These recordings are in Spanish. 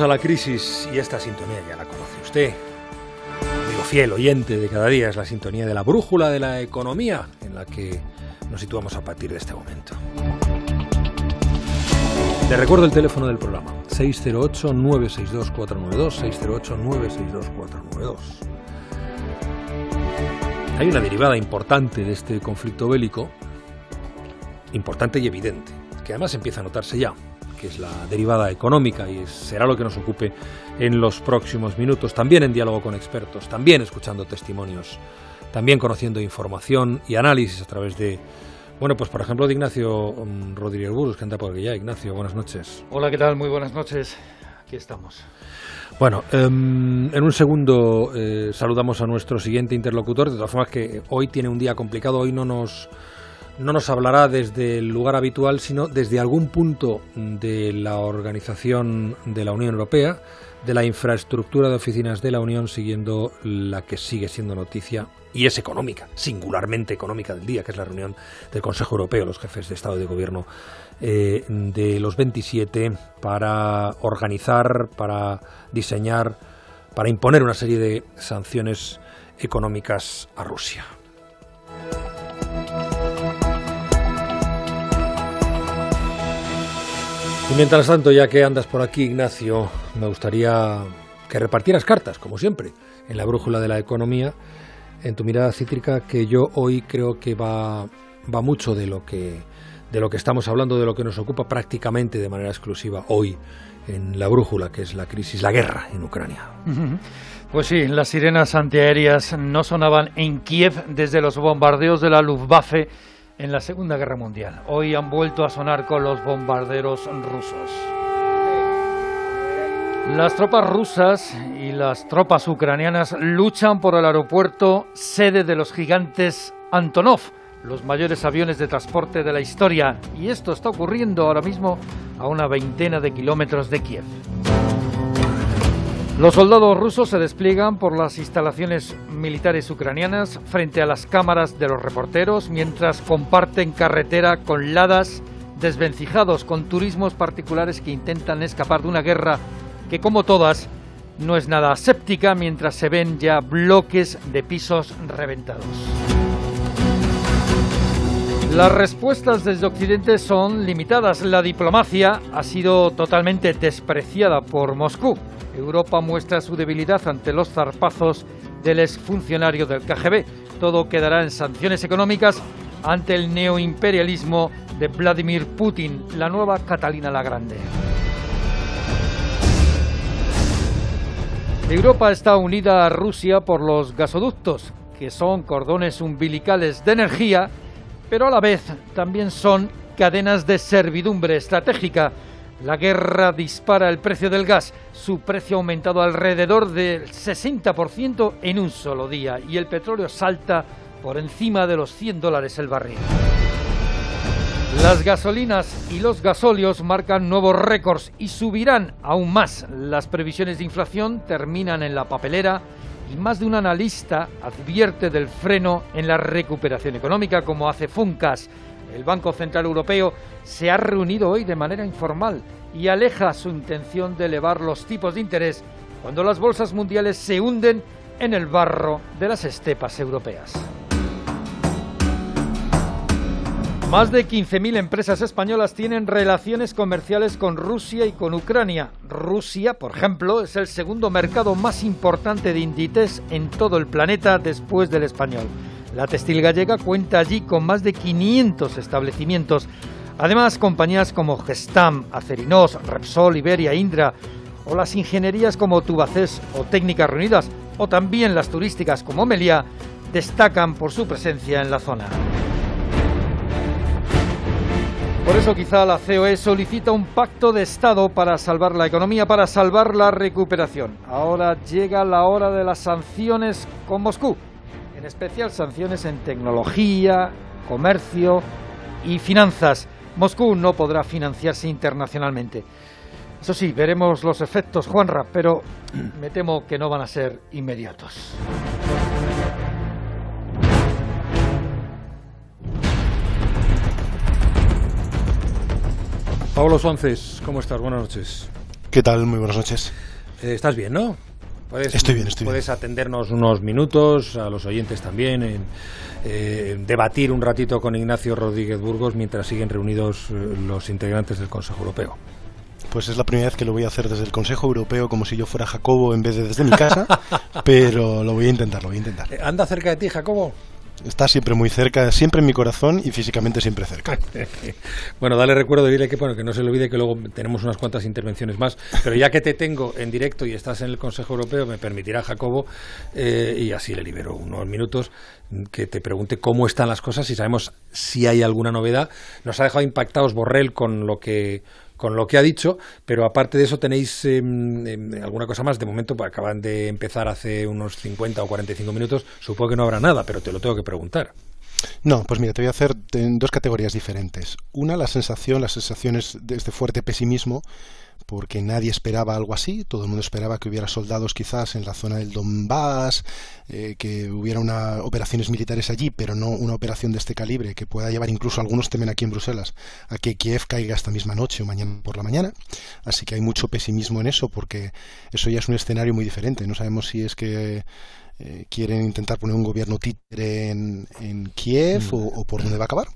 A la crisis y esta sintonía ya la conoce usted. Amigo fiel, oyente de cada día, es la sintonía de la brújula de la economía en la que nos situamos a partir de este momento. Le recuerdo el teléfono del programa, 608-962-492, 608-962-492. Hay una derivada importante de este conflicto bélico, importante y evidente, que además empieza a notarse ya, que es la derivada económica y será lo que nos ocupe en los próximos minutos, también en diálogo con expertos, también escuchando testimonios, también conociendo información y análisis a través de bueno, pues por ejemplo de Ignacio um, Rodríguez Burgos, que anda por aquí ya. Ignacio, buenas noches. Hola, ¿qué tal? Muy buenas noches. Aquí estamos. Bueno, em, en un segundo eh, saludamos a nuestro siguiente interlocutor. De todas formas, que hoy tiene un día complicado. Hoy no nos, no nos hablará desde el lugar habitual, sino desde algún punto de la organización de la Unión Europea, de la infraestructura de oficinas de la Unión, siguiendo la que sigue siendo noticia y es económica, singularmente económica del día, que es la reunión del Consejo Europeo, los jefes de Estado y de Gobierno eh, de los 27, para organizar, para diseñar, para imponer una serie de sanciones económicas a Rusia. Y mientras tanto, ya que andas por aquí, Ignacio, me gustaría que repartieras cartas, como siempre, en la brújula de la economía en tu mirada cítrica que yo hoy creo que va, va mucho de lo que de lo que estamos hablando, de lo que nos ocupa prácticamente de manera exclusiva hoy en la brújula, que es la crisis, la guerra en Ucrania. Pues sí, las sirenas antiaéreas no sonaban en Kiev desde los bombardeos de la Luftwaffe en la Segunda Guerra Mundial. Hoy han vuelto a sonar con los bombarderos rusos. Las tropas rusas y las tropas ucranianas luchan por el aeropuerto sede de los gigantes Antonov, los mayores aviones de transporte de la historia, y esto está ocurriendo ahora mismo a una veintena de kilómetros de Kiev. Los soldados rusos se despliegan por las instalaciones militares ucranianas frente a las cámaras de los reporteros mientras comparten carretera con ladas desvencijados con turismos particulares que intentan escapar de una guerra que como todas no es nada séptica mientras se ven ya bloques de pisos reventados. Las respuestas desde Occidente son limitadas. La diplomacia ha sido totalmente despreciada por Moscú. Europa muestra su debilidad ante los zarpazos del exfuncionario del KGB. Todo quedará en sanciones económicas ante el neoimperialismo de Vladimir Putin, la nueva Catalina la Grande. Europa está unida a Rusia por los gasoductos, que son cordones umbilicales de energía, pero a la vez también son cadenas de servidumbre estratégica. La guerra dispara el precio del gas, su precio ha aumentado alrededor del 60% en un solo día y el petróleo salta por encima de los 100 dólares el barril. Las gasolinas y los gasóleos marcan nuevos récords y subirán aún más. Las previsiones de inflación terminan en la papelera y más de un analista advierte del freno en la recuperación económica, como hace Funcas. El Banco Central Europeo se ha reunido hoy de manera informal y aleja su intención de elevar los tipos de interés cuando las bolsas mundiales se hunden en el barro de las estepas europeas. Más de 15.000 empresas españolas tienen relaciones comerciales con Rusia y con Ucrania. Rusia, por ejemplo, es el segundo mercado más importante de Inditex en todo el planeta después del español. La textil gallega cuenta allí con más de 500 establecimientos. Además, compañías como Gestam, Acerinos, Repsol, Iberia, Indra o las ingenierías como Tubacés o Técnicas Reunidas o también las turísticas como Meliá destacan por su presencia en la zona. Por eso quizá la COE solicita un pacto de Estado para salvar la economía, para salvar la recuperación. Ahora llega la hora de las sanciones con Moscú, en especial sanciones en tecnología, comercio y finanzas. Moscú no podrá financiarse internacionalmente. Eso sí, veremos los efectos, Juanra, pero me temo que no van a ser inmediatos. Pablo Suárez, ¿cómo estás? Buenas noches. ¿Qué tal? Muy buenas noches. Eh, ¿Estás bien, no? Puedes, estoy bien, estoy Puedes atendernos unos minutos, a los oyentes también, en, eh, debatir un ratito con Ignacio Rodríguez Burgos mientras siguen reunidos eh, los integrantes del Consejo Europeo. Pues es la primera vez que lo voy a hacer desde el Consejo Europeo como si yo fuera Jacobo en vez de desde mi casa, pero lo voy a intentar, lo voy a intentar. ¿Anda cerca de ti, Jacobo? Está siempre muy cerca, siempre en mi corazón y físicamente siempre cerca. bueno, dale recuerdo, dile que, bueno, que no se le olvide que luego tenemos unas cuantas intervenciones más, pero ya que te tengo en directo y estás en el Consejo Europeo, me permitirá Jacobo, eh, y así le libero unos minutos, que te pregunte cómo están las cosas, y sabemos si hay alguna novedad. Nos ha dejado impactados Borrell con lo que con lo que ha dicho, pero aparte de eso tenéis em, alguna cosa más. De momento pues, acaban de empezar hace unos 50 o 45 minutos, supongo que no habrá nada, pero te lo tengo que preguntar. No, pues mira, te voy a hacer en dos categorías diferentes. Una, la sensación, las sensaciones de este fuerte pesimismo porque nadie esperaba algo así, todo el mundo esperaba que hubiera soldados quizás en la zona del Donbass, eh, que hubiera una, operaciones militares allí, pero no una operación de este calibre que pueda llevar incluso algunos temen aquí en Bruselas a que Kiev caiga esta misma noche o mañana por la mañana. Así que hay mucho pesimismo en eso porque eso ya es un escenario muy diferente. No sabemos si es que eh, quieren intentar poner un gobierno títere en, Kiev mm. o, o por dónde va a acabar.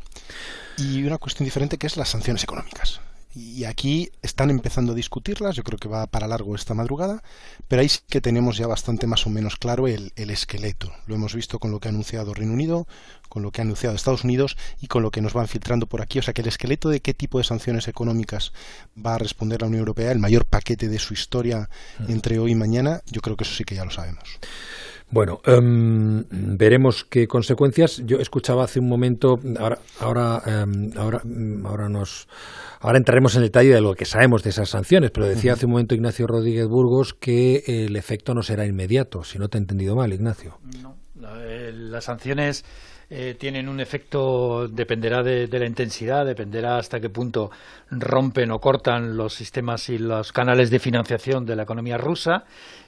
Y una cuestión diferente que es las sanciones económicas y aquí están empezando a discutirlas, yo creo que va para largo esta madrugada, pero ahí sí que tenemos ya bastante más o menos claro el, esqueleto. Lo hemos visto con lo que ha anunciado Reino Unido, con lo que ha anunciado Estados Unidos y con lo que nos van filtrando por aquí. O sea que el esqueleto de qué tipo de sanciones económicas va a responder la Unión Europea, el mayor paquete de su historia entre hoy y mañana, yo creo que eso sí que ya lo sabemos. Bueno, em, veremos qué consecuencias. Yo escuchaba hace un momento, ahora, ahora, em, ahora, mm, ahora nos, ahora entraremos en detalle de lo que sabemos de esas sanciones, pero decía hace un momento Ignacio Rodríguez Burgos que el efecto no será inmediato, si no te he entendido mal, Ignacio. No, eh, las sanciones eh, tienen un efecto, dependerá de, la intensidad, dependerá hasta qué punto rompen o cortan los sistemas y los canales de financiación de la economía rusa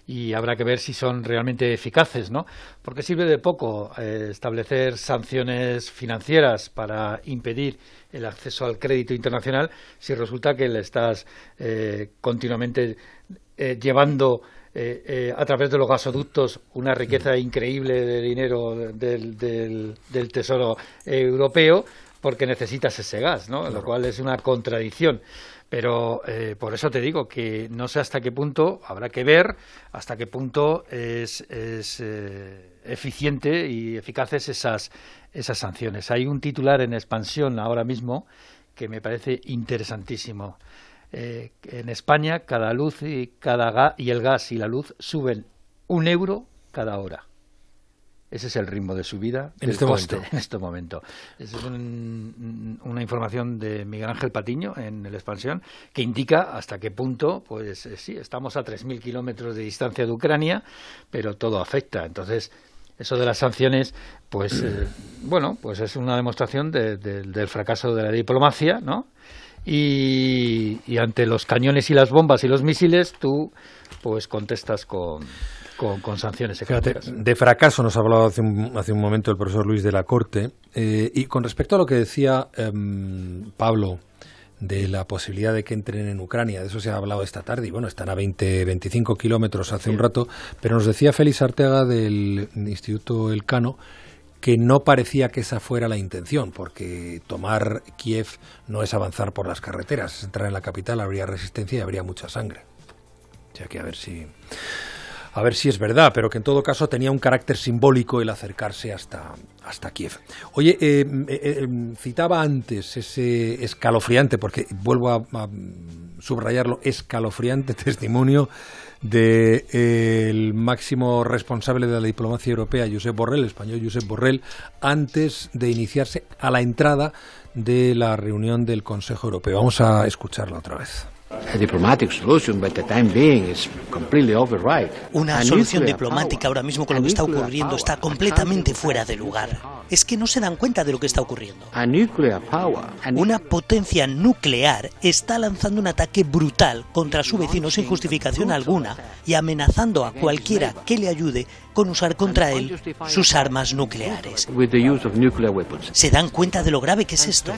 y habrá que ver si son realmente eficaces, ¿no? Porque sirve de poco eh, establecer sanciones financieras para impedir el acceso al crédito internacional si resulta que le estás eh, continuamente llevando eh, eh, a través de los gasoductos una riqueza increíble de dinero del, del, Tesoro Europeo porque necesitas ese gas, ¿no? Lo cual es una contradicción. Pero eh, por eso te digo que no sé hasta qué punto, habrá que ver hasta qué punto es, es eficiente y eficaces esas, esas sanciones. Hay un titular en expansión ahora mismo que me parece interesantísimo. Eh, en España cada luz y, cada y el gas y la luz suben un euro cada hora. Ese es el ritmo de subida en este momento. En este momento. Es una información de Miguel Ángel Patiño en el Expansión que indica hasta qué punto, pues eh, sí, estamos a 3.000 kilómetros de distancia de Ucrania, pero todo afecta. Entonces, eso de las sanciones, pues eh, bueno, pues es una demostración del fracaso de la diplomacia, ¿no? Y, ante los cañones y las bombas y los misiles tú pues contestas con, con, sanciones económicas. de fracaso nos ha hablado hace un, hace un momento el profesor Luis de la Corte eh, y con respecto a lo que decía em, Pablo de la posibilidad de que entren en Ucrania. De eso se ha hablado esta tarde y bueno, están a 20, 25 kilómetros hace un rato. Pero nos decía Félix Arteaga del Instituto Elcano que no parecía que esa fuera la intención, porque tomar Kiev no es avanzar por las carreteras, es entrar en la capital, habría resistencia y habría mucha sangre. O sea que a ver si a ver si es verdad, pero que en todo caso tenía un carácter simbólico el acercarse hasta, hasta Kiev. Oye, eh, eh, eh, citaba antes ese escalofriante, porque vuelvo a subrayarlo, escalofriante testimonio del de, máximo responsable de la diplomacia europea, Josep Borrell, el español Josep Borrell, antes de iniciarse a la entrada de la reunión del Consejo Europeo. Vamos a escucharla otra vez. Una solución diplomática ahora mismo con lo que está ocurriendo está completamente fuera de lugar. Es que no se dan cuenta de lo que está ocurriendo. Una potencia nuclear está lanzando un ataque brutal contra su vecino sin justificación alguna y amenazando a cualquiera que le ayude con usar contra él sus armas nucleares. ¿Se dan cuenta de lo grave que es esto?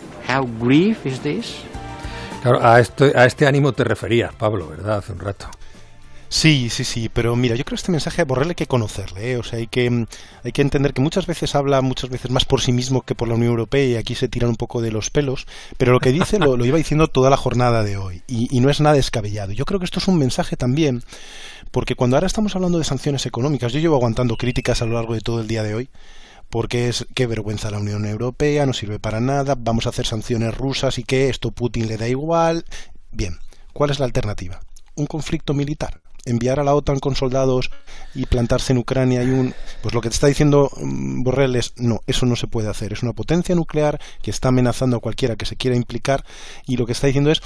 Claro, a, a este ánimo te referías, Pablo, ¿verdad? Hace un rato. Sí, sí, sí, pero mira, yo creo que este mensaje a Borrell hay que conocerle, ¿eh? o sea, hay que, hay que entender que muchas veces habla muchas veces más por sí mismo que por la Unión Europea y aquí se tiran un poco de los pelos, pero lo que dice lo, lo iba diciendo toda la jornada de hoy y, y no es nada descabellado. Yo creo que esto es un mensaje también, porque cuando ahora estamos hablando de sanciones económicas, yo llevo aguantando críticas a lo largo de todo el día de hoy, porque es qué vergüenza la Unión Europea, no sirve para nada, vamos a hacer sanciones rusas y que esto Putin le da igual. Bien, ¿cuál es la alternativa? Un conflicto militar enviar a la OTAN con soldados y plantarse en Ucrania y un pues lo que te está diciendo mm, Borrell es no, eso no se puede hacer, es una potencia nuclear que está amenazando a cualquiera que se quiera implicar y lo que está diciendo es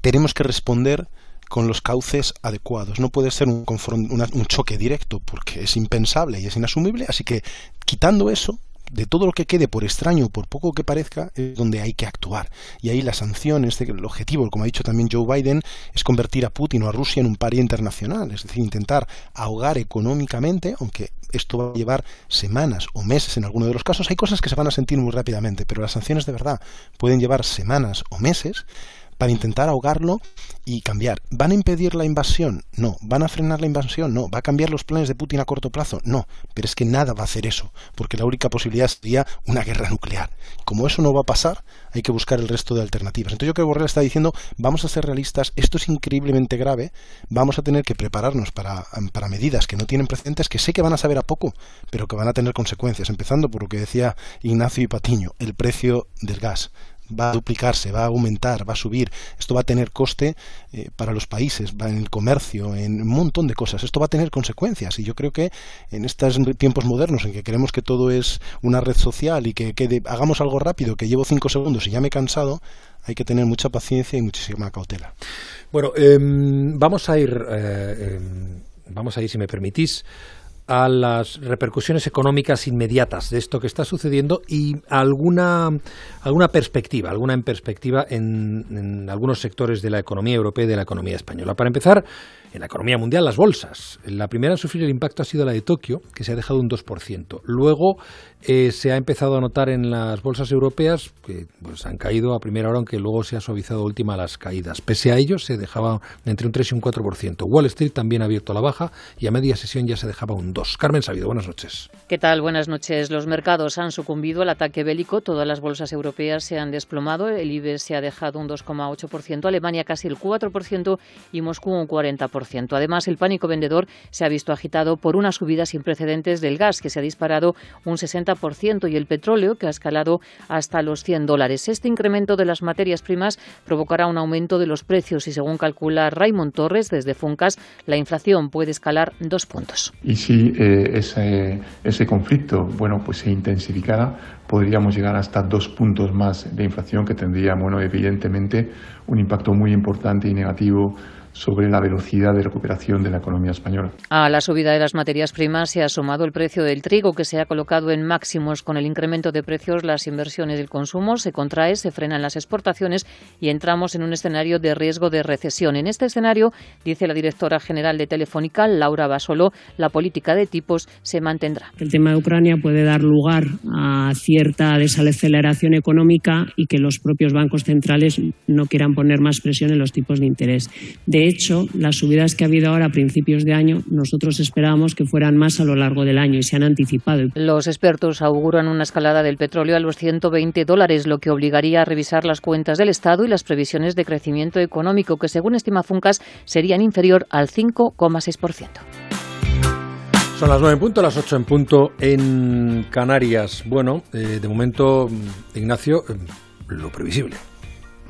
tenemos que responder con los cauces adecuados. No puede ser un, un choque directo porque es impensable y es inasumible. Así que quitando eso, de todo lo que quede, por extraño, por poco que parezca, es donde hay que actuar. Y ahí las sanciones, el objetivo, como ha dicho también Joe Biden, es convertir a Putin o a Rusia en un paria internacional, es decir, intentar ahogar económicamente, aunque esto va a llevar semanas o meses en alguno de los casos, hay cosas que se van a sentir muy rápidamente, pero las sanciones de verdad pueden llevar semanas o meses para intentar ahogarlo y cambiar. ¿Van a impedir la invasión? No. ¿Van a frenar la invasión? No. ¿Va a cambiar los planes de Putin a corto plazo? No. Pero es que nada va a hacer eso, porque la única posibilidad sería una guerra nuclear. Como eso no va a pasar, hay que buscar el resto de alternativas. Entonces yo creo que Borrell está diciendo, vamos a ser realistas, esto es increíblemente grave, vamos a tener que prepararnos para, para medidas que no tienen precedentes, que sé que van a saber a poco, pero que van a tener consecuencias, empezando por lo que decía Ignacio y Patiño, el precio del gas va a duplicarse, va a aumentar, va a subir. Esto va a tener coste eh, para los países, va en el comercio, en un montón de cosas. Esto va a tener consecuencias y yo creo que en estos tiempos modernos en que creemos que todo es una red social y que, hagamos algo rápido, que llevo cinco segundos y ya me he cansado, hay que tener mucha paciencia y muchísima cautela. Bueno, em, vamos a ir, eh, em, vamos a ir, si me permitís, a las repercusiones económicas inmediatas de esto que está sucediendo y alguna, alguna perspectiva, alguna en perspectiva en, en algunos sectores de la economía europea y de la economía española. Para empezar, en la economía mundial, las bolsas. La primera en sufrir el impacto ha sido la de Tokio, que se ha dejado un 2%. Luego eh, se ha empezado a notar en las bolsas europeas, que pues, han caído a primera hora, aunque luego se ha suavizado última las caídas. Pese a ello, se dejaba entre un 3 y un 4%. Wall Street también ha abierto la baja y a media sesión ya se dejaba un 2%. Carmen Sabido, buenas noches. ¿Qué tal? Buenas noches. Los mercados han sucumbido al ataque bélico. Todas las bolsas europeas se han desplomado. El IBEX se ha dejado un 2,8%, Alemania casi el 4% y Moscú un 40%. Además, el pánico vendedor se ha visto agitado por una subida sin precedentes del gas, que se ha disparado un 60%, y el petróleo, que ha escalado hasta los 100 dólares. Este incremento de las materias primas provocará un aumento de los precios y, según calcula Raymond Torres desde Funcas, la inflación puede escalar dos puntos. Y si eh, ese, ese conflicto bueno, pues se intensificara, podríamos llegar hasta dos puntos más de inflación que tendría, bueno, evidentemente un impacto muy importante y negativo sobre la velocidad de recuperación de la economía española. A la subida de las materias primas se ha sumado el precio del trigo, que se ha colocado en máximos con el incremento de precios. Las inversiones del consumo se contrae, se frenan las exportaciones y entramos en un escenario de riesgo de recesión. En este escenario, dice la directora general de Telefónica, Laura Basolo, la política de tipos se mantendrá. El tema de Ucrania puede dar lugar a cierta desaceleración económica y que los propios bancos centrales no quieran poner más presión en los tipos de interés. De hecho, las subidas que ha habido ahora a principios de año, nosotros esperábamos que fueran más a lo largo del año y se han anticipado. Los expertos auguran una escalada del petróleo a los 120 dólares, lo que obligaría a revisar las cuentas del Estado y las previsiones de crecimiento económico, que según estima Funcas serían inferior al 5,6%. Son las 9 en punto, las 8 en punto en Canarias. Bueno, eh, de momento, Ignacio, eh, lo previsible.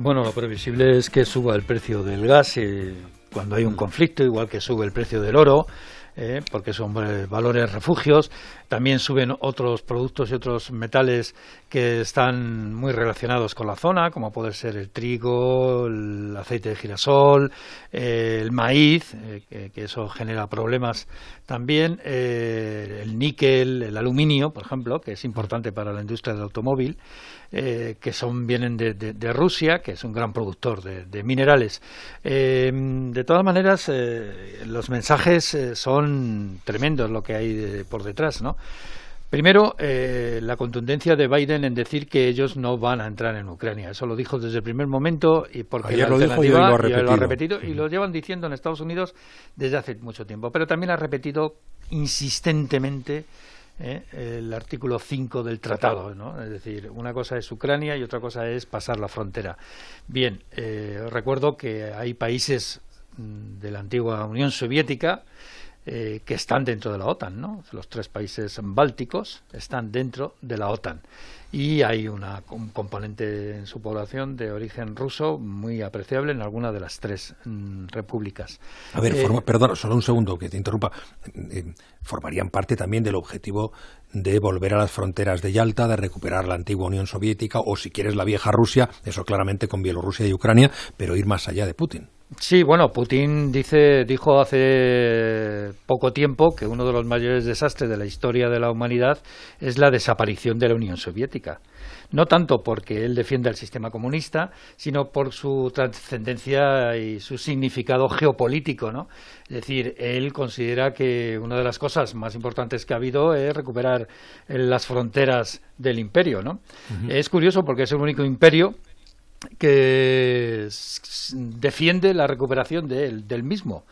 Bueno, lo previsible es que suba el precio del gas eh, cuando hay un conflicto, igual que sube el precio del oro, eh, porque son eh, valores refugios. También suben otros productos y otros metales que están muy relacionados con la zona, como puede ser el trigo, el aceite de girasol, el maíz, que, eso genera problemas también, el níquel, el aluminio, por ejemplo, que es importante para la industria del automóvil. Eh, que son vienen de, de, Rusia, que es un gran productor de, minerales. Eh, de todas maneras, eh, los mensajes son tremendos lo que hay por detrás, ¿no? Primero, eh, la contundencia de Biden en decir que ellos no van a entrar en Ucrania. Eso lo dijo desde el primer momento y porque la lo dijo y lo ha repetido. lo ha repetido y lo llevan diciendo en Estados Unidos desde hace mucho tiempo. Pero también ha repetido insistentemente eh, el artículo 5 del tratado. ¿no? Es decir, una cosa es Ucrania y otra cosa es pasar la frontera. Bien, eh, recuerdo que hay países mm, de la antigua Unión Soviética eh, que están dentro de la OTAN, ¿no? Los tres países bálticos están dentro de la OTAN y hay una, un componente en su población de origen ruso muy apreciable en alguna de las tres mm, repúblicas. A ver, eh, perdón, solo un segundo que te interrumpa. Eh, formarían parte también del objetivo de volver a las fronteras de Yalta, de recuperar la antigua Unión Soviética o, si quieres, la vieja Rusia, eso claramente con Bielorrusia y Ucrania, pero ir más allá de Putin. Sí, bueno, Putin dice, dijo hace poco tiempo que uno de los mayores desastres de la historia de la humanidad es la desaparición de la Unión Soviética. No tanto porque él defienda el sistema comunista, sino por su trascendencia y su significado geopolítico, ¿no? Es decir, él considera que una de las cosas más importantes que ha habido es recuperar las fronteras del imperio, ¿no? Es curioso porque es el único imperio que defiende la recuperación del mismo.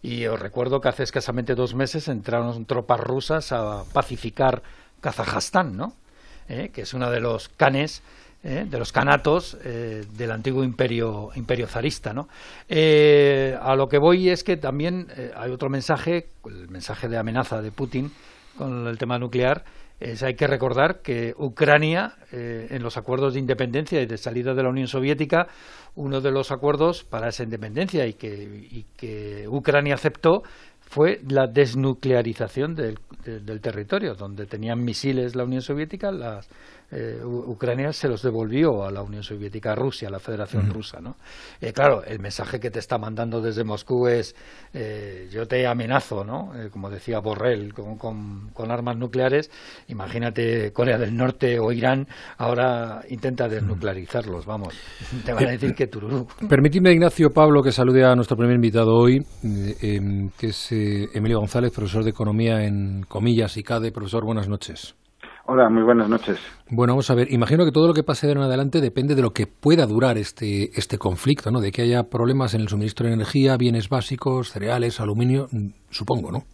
Y os recuerdo que hace escasamente dos meses entraron tropas rusas a pacificar Kazajstán, ¿no? Eh, que es uno de los canes, eh, de los canatos eh, del antiguo imperio, imperio zarista. ¿no? a lo que voy es que también hay otro mensaje, el mensaje de amenaza de Putin con el tema nuclear, hay que recordar que Ucrania, eh, en los acuerdos de independencia y de salida de la Unión Soviética, uno de los acuerdos para esa independencia y que, y que Ucrania aceptó fue la desnuclearización del, del, territorio, donde tenían misiles la Unión Soviética, las, eh, Ucrania se los devolvió a la Unión Soviética, a Rusia, a la Federación Rusa. ¿no? Eh, claro, el mensaje que te está mandando desde Moscú es eh, yo te amenazo, ¿no? como decía Borrell, con, con, armas nucleares. Imagínate Corea del Norte o Irán, ahora intenta desnuclearizarlos, vamos. Te van a decir que tururú. Permitidme, Ignacio Pablo, que salude a nuestro primer invitado hoy, em, que es Emilio González, profesor de Economía en Comillas y CADE. Profesor, buenas noches. Hola, muy buenas noches. Bueno, vamos a ver, imagino que todo lo que pase de ahora en adelante depende de lo que pueda durar este, este conflicto, ¿no? De que haya problemas en el suministro de energía, bienes básicos, cereales, aluminio, mm, supongo, ¿no?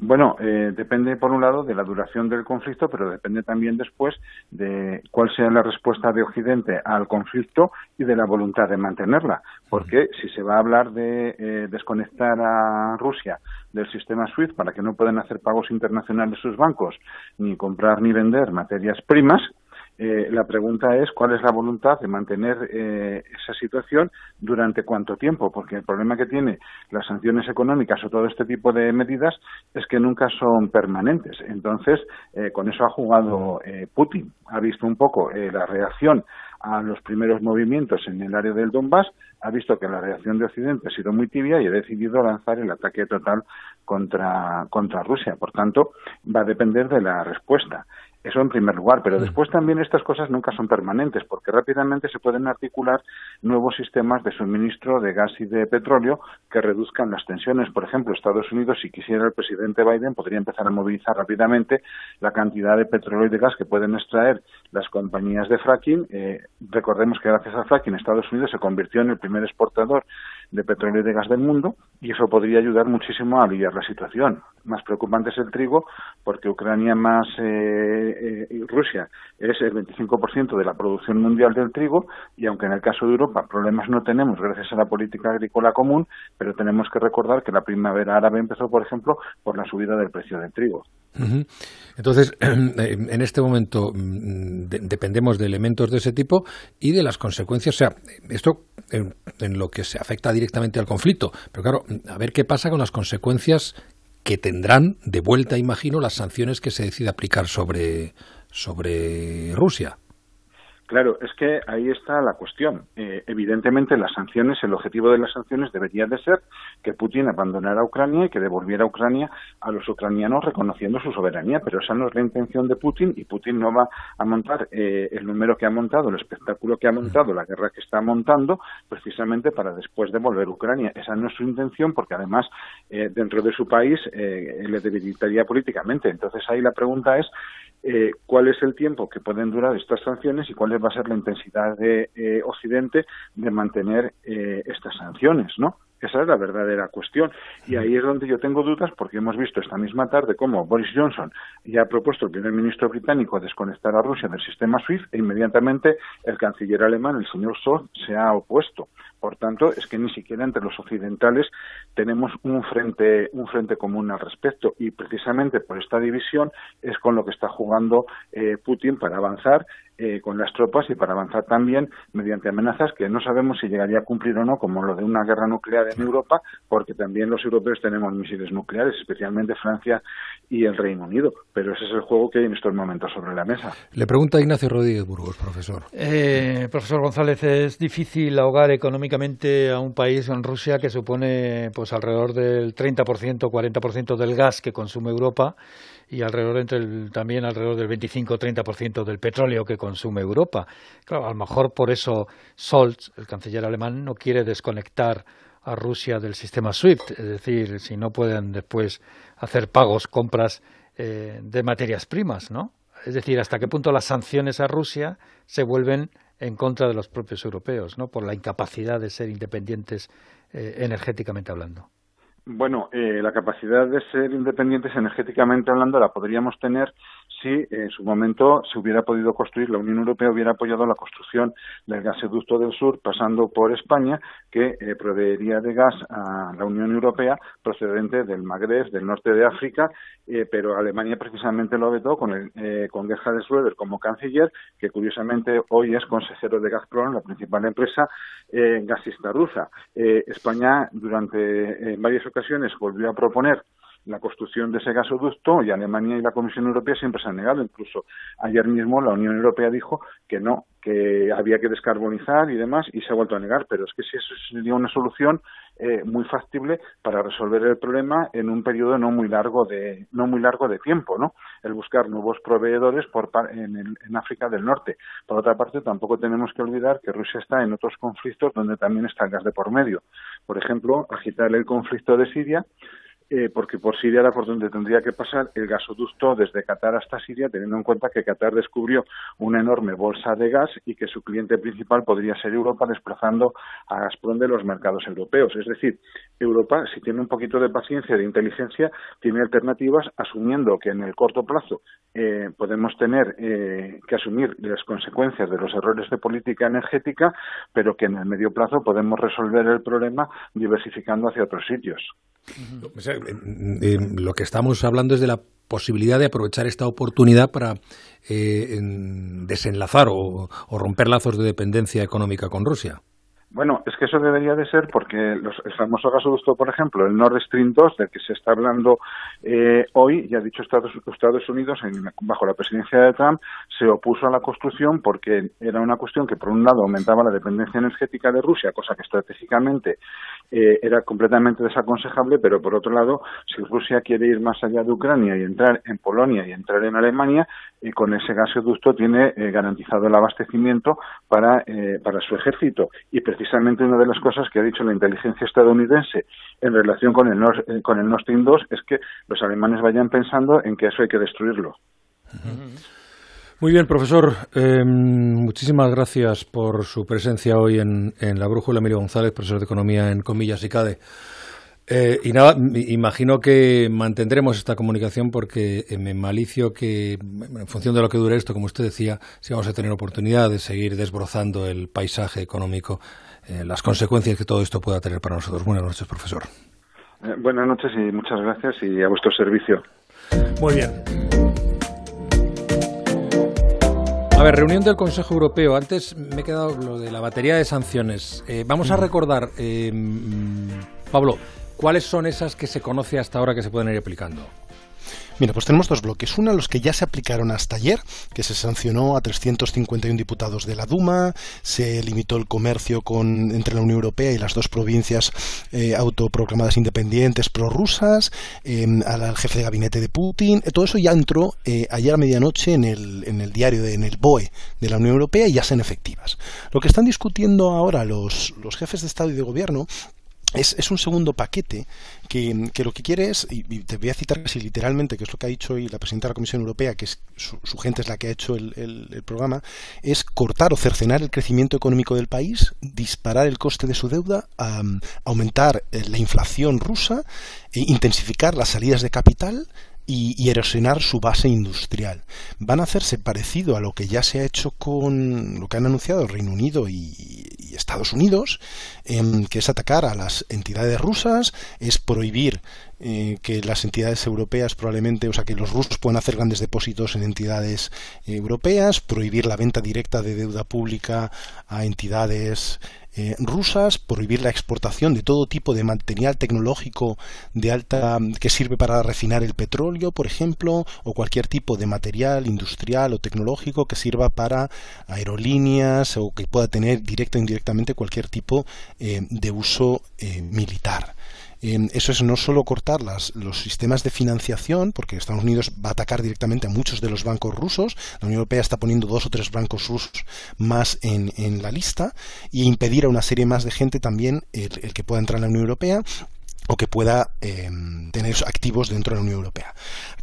Bueno, eh, depende por un lado de la duración del conflicto, pero depende también después de cuál sea la respuesta de Occidente al conflicto y de la voluntad de mantenerla. Porque si se va a hablar de eh, desconectar a Rusia del sistema SWIFT para que no puedan hacer pagos internacionales sus bancos, ni comprar ni vender materias primas, eh, la pregunta es cuál es la voluntad de mantener eh, esa situación durante cuánto tiempo, porque el problema que tiene las sanciones económicas o todo este tipo de medidas es que nunca son permanentes. Entonces, eh, con eso ha jugado Putin. Ha visto un poco la reacción a los primeros movimientos en el área del Donbass, ha visto que la reacción de Occidente ha sido muy tibia y ha decidido lanzar el ataque total contra, contra Rusia. Por tanto, va a depender de la respuesta. Eso en primer lugar, pero mm. después también estas cosas nunca son permanentes, porque rápidamente se pueden articular nuevos sistemas de suministro de gas y de petróleo que reduzcan las tensiones. Por ejemplo, Estados Unidos, si quisiera el presidente Biden, podría empezar a movilizar rápidamente la cantidad de petróleo y de gas que pueden extraer las compañías de fracking. Eh, recordemos que gracias al fracking Estados Unidos se convirtió en el primer exportador de petróleo y de gas del mundo y eso podría ayudar muchísimo a aliviar la situación. Más preocupante es el trigo porque Ucrania más eh, eh, Rusia es el 25% de la producción mundial del trigo y aunque en el caso de Europa problemas no tenemos gracias a la política agrícola común, pero tenemos que recordar que la primavera árabe empezó, por ejemplo, por la subida del precio del trigo. Entonces, en este momento mm, dependemos de elementos de ese tipo y de las consecuencias. O sea, esto en, lo que se afecta directamente al conflicto. Pero claro, a ver qué pasa con las consecuencias que tendrán de vuelta, imagino, las sanciones que se decide aplicar sobre, sobre Rusia. Claro, es que ahí está la cuestión. Eh, evidentemente, las sanciones, el objetivo de las sanciones debería de ser que Putin abandonara Ucrania y que devolviera Ucrania a los ucranianos reconociendo su soberanía, pero esa no es la intención de Putin y Putin no va a montar eh, el número que ha montado, el espectáculo que ha montado, la guerra que está montando, precisamente para después devolver Ucrania. Esa no es su intención porque además eh, dentro de su país le debilitaría políticamente. Entonces ahí la pregunta es eh, cuál es el tiempo que pueden durar estas sanciones y cuál va a ser la intensidad de eh, Occidente de mantener eh, estas sanciones, ¿no? Esa es la verdadera cuestión. Y ahí es donde yo tengo dudas porque hemos visto esta misma tarde cómo Boris Johnson ya ha propuesto el primer ministro británico desconectar a Rusia del sistema SWIFT e inmediatamente el canciller alemán, el señor Scholz, se ha opuesto. Por tanto, es que ni siquiera entre los occidentales tenemos un frente, un frente común al respecto y precisamente por esta división es con lo que está jugando eh, Putin para avanzar eh, con las tropas y para avanzar también mediante amenazas que no sabemos si llegaría a cumplir o no, como lo de una guerra nuclear en Europa, porque también los europeos tenemos misiles nucleares, especialmente Francia y el Reino Unido. Pero ese es el juego que hay en estos momentos sobre la mesa. Le pregunta Ignacio Rodríguez Burgos, profesor. Eh, profesor González, es difícil ahogar económicamente a un país en Rusia que supone pues alrededor del 30%, 40% del gas que consume Europa y alrededor entre el, también alrededor del 25-30% del petróleo que consume Europa. Claro, a lo mejor por eso Scholz, el canciller alemán, no quiere desconectar a Rusia del sistema SWIFT, es decir, si no pueden después hacer pagos, compras eh, de materias primas, ¿no? Es decir, hasta qué punto las sanciones a Rusia se vuelven en contra de los propios europeos, ¿no? Por la incapacidad de ser independientes eh, energéticamente hablando. Bueno, eh, la capacidad de ser independientes energéticamente hablando la podríamos tener si en su momento se hubiera podido construir, la Unión Europea hubiera apoyado la construcción del gasoducto del sur pasando por España, que eh, proveería de gas a la Unión Europea procedente del Magreb, del norte de África, eh, pero Alemania precisamente lo vetó con, el, eh, con Gerhard Schröder como canciller, que curiosamente hoy es consejero de Gazprom, la principal empresa gasista rusa. España durante varias ocasiones volvió a proponer la construcción de ese gasoducto y Alemania y la Comisión Europea siempre se han negado. Incluso ayer mismo la Unión Europea dijo que no, que había que descarbonizar y demás y se ha vuelto a negar. Pero es que si eso sería una solución eh, muy factible para resolver el problema en un periodo no muy largo de no muy largo de tiempo, ¿no? El buscar nuevos proveedores por en, en África del Norte. Por otra parte, tampoco tenemos que olvidar que Rusia está en otros conflictos donde también está el gas de por medio. Por ejemplo, agitar el conflicto de Siria eh, porque por Siria era por donde tendría que pasar el gasoducto desde Qatar hasta Siria, teniendo en cuenta que Qatar descubrió una enorme bolsa de gas y que su cliente principal podría ser Europa, desplazando a Gazprom de los mercados europeos. Es decir, Europa, si tiene un poquito de paciencia y de inteligencia, tiene alternativas, asumiendo que en el corto plazo eh, podemos tener eh, que asumir las consecuencias de los errores de política energética, pero que en el medio plazo podemos resolver el problema diversificando hacia otros sitios. Eh, lo que estamos hablando es de la posibilidad de aprovechar esta oportunidad para eh, desenlazar o romper lazos de dependencia económica con Rusia. Bueno, es que eso debería de ser porque los, el famoso gasoducto, por ejemplo, el Nord Stream 2, del que se está hablando eh, hoy, ya ha dicho Estados, Estados Unidos, bajo la presidencia de Trump, se opuso a la construcción porque era una cuestión que, por un lado, aumentaba la dependencia energética de Rusia, cosa que estratégicamente eh, era completamente desaconsejable, pero, por otro lado, si Rusia quiere ir más allá de Ucrania y entrar en Polonia y entrar en Alemania, y con ese gasoducto tiene eh, garantizado el abastecimiento para, para su ejército. Y precisamente una de las cosas que ha dicho la inteligencia estadounidense en relación con el, Nord, eh, con el Nord Stream 2 es que los alemanes vayan pensando en que eso hay que destruirlo. Muy bien, profesor. Eh, muchísimas gracias por su presencia hoy en, en La Brújula. Emilio González, profesor de Economía en Comillas y CADE. Eh, y nada, imagino que mantendremos esta comunicación porque me malicio que, en función de lo que dure esto, como usted decía, si vamos a tener oportunidad de seguir desbrozando el paisaje económico, eh, las consecuencias que todo esto pueda tener para nosotros. Buenas noches, profesor. Eh, buenas noches y muchas gracias y a vuestro servicio. Muy bien. A ver, reunión del Consejo Europeo. Antes me he quedado lo de la batería de sanciones. vamos a recordar, Pablo, ¿Cuáles son esas que se conoce hasta ahora que se pueden ir aplicando? Mira, pues tenemos dos bloques. Una, los que ya se aplicaron hasta ayer, que se sancionó a 351 diputados de la Duma, se limitó el comercio con, entre la Unión Europea y las dos provincias eh, autoproclamadas independientes prorrusas, em, al, jefe de gabinete de Putin. Eh, todo eso ya entró eh, ayer a medianoche en el, en el diario, de, en el BOE de la Unión Europea y ya son efectivas. Lo que están discutiendo ahora los, los jefes de Estado y de Gobierno es, un segundo paquete que, lo que quiere es, y te voy a citar casi literalmente, que es lo que ha dicho hoy la presidenta de la Comisión Europea, que es su, gente es la que ha hecho el, programa, es cortar o cercenar el crecimiento económico del país, disparar el coste de su deuda, aumentar eh, la inflación rusa, e intensificar las salidas de capital, y, erosionar su base industrial. Van a hacerse parecido a lo que ya se ha hecho con lo que han anunciado Reino Unido y, Estados Unidos, em, que es atacar a las entidades rusas, es prohibir eh, que las entidades europeas probablemente, o sea, que los rusos puedan hacer grandes depósitos en entidades europeas, prohibir la venta directa de deuda pública a entidades eh, rusas, prohibir la exportación de todo tipo de material tecnológico de alta que sirve para refinar el petróleo, por ejemplo, o cualquier tipo de material industrial o tecnológico que sirva para aerolíneas o que pueda tener directa o indirectamente cualquier tipo eh, de uso eh, militar. Eso es no solo cortar las, los sistemas de financiación, porque Estados Unidos va a atacar directamente a muchos de los bancos rusos, la Unión Europea está poniendo dos o tres bancos rusos más en, en la lista, y impedir a una serie más de gente también el, el que pueda entrar en la Unión Europea o que pueda em, tener activos dentro de la Unión Europea.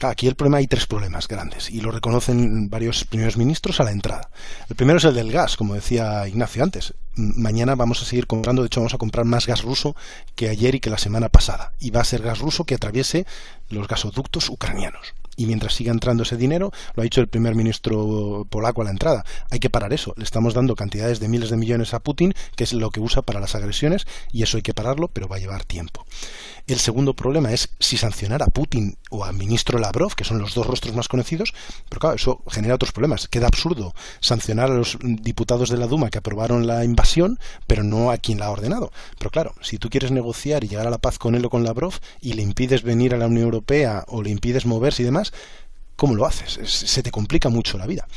Aquí el problema hay tres problemas grandes y lo reconocen varios primeros ministros a la entrada. El primero es el del gas, como decía Ignacio antes. Mañana vamos a seguir comprando, de hecho vamos a comprar más gas ruso que ayer y que la semana pasada. Y va a ser gas ruso que atraviese los gasoductos ucranianos y mientras siga entrando ese dinero, lo ha dicho el primer ministro polaco a la entrada, hay que parar eso. Le estamos dando cantidades de miles de millones a Putin, que es lo que usa para las agresiones, y eso hay que pararlo, pero va a llevar tiempo. El segundo problema es si sancionar a Putin o al ministro Lavrov, que son los dos rostros más conocidos, pero claro, eso genera otros problemas. Queda absurdo sancionar a los diputados de la Duma que aprobaron la invasión, pero no a quien la ha ordenado. Pero claro, si tú quieres negociar y llegar a la paz con él o con Lavrov y le impides venir a la Unión Europea o le impides moverse y demás, ¿cómo lo haces? se te complica mucho la vida.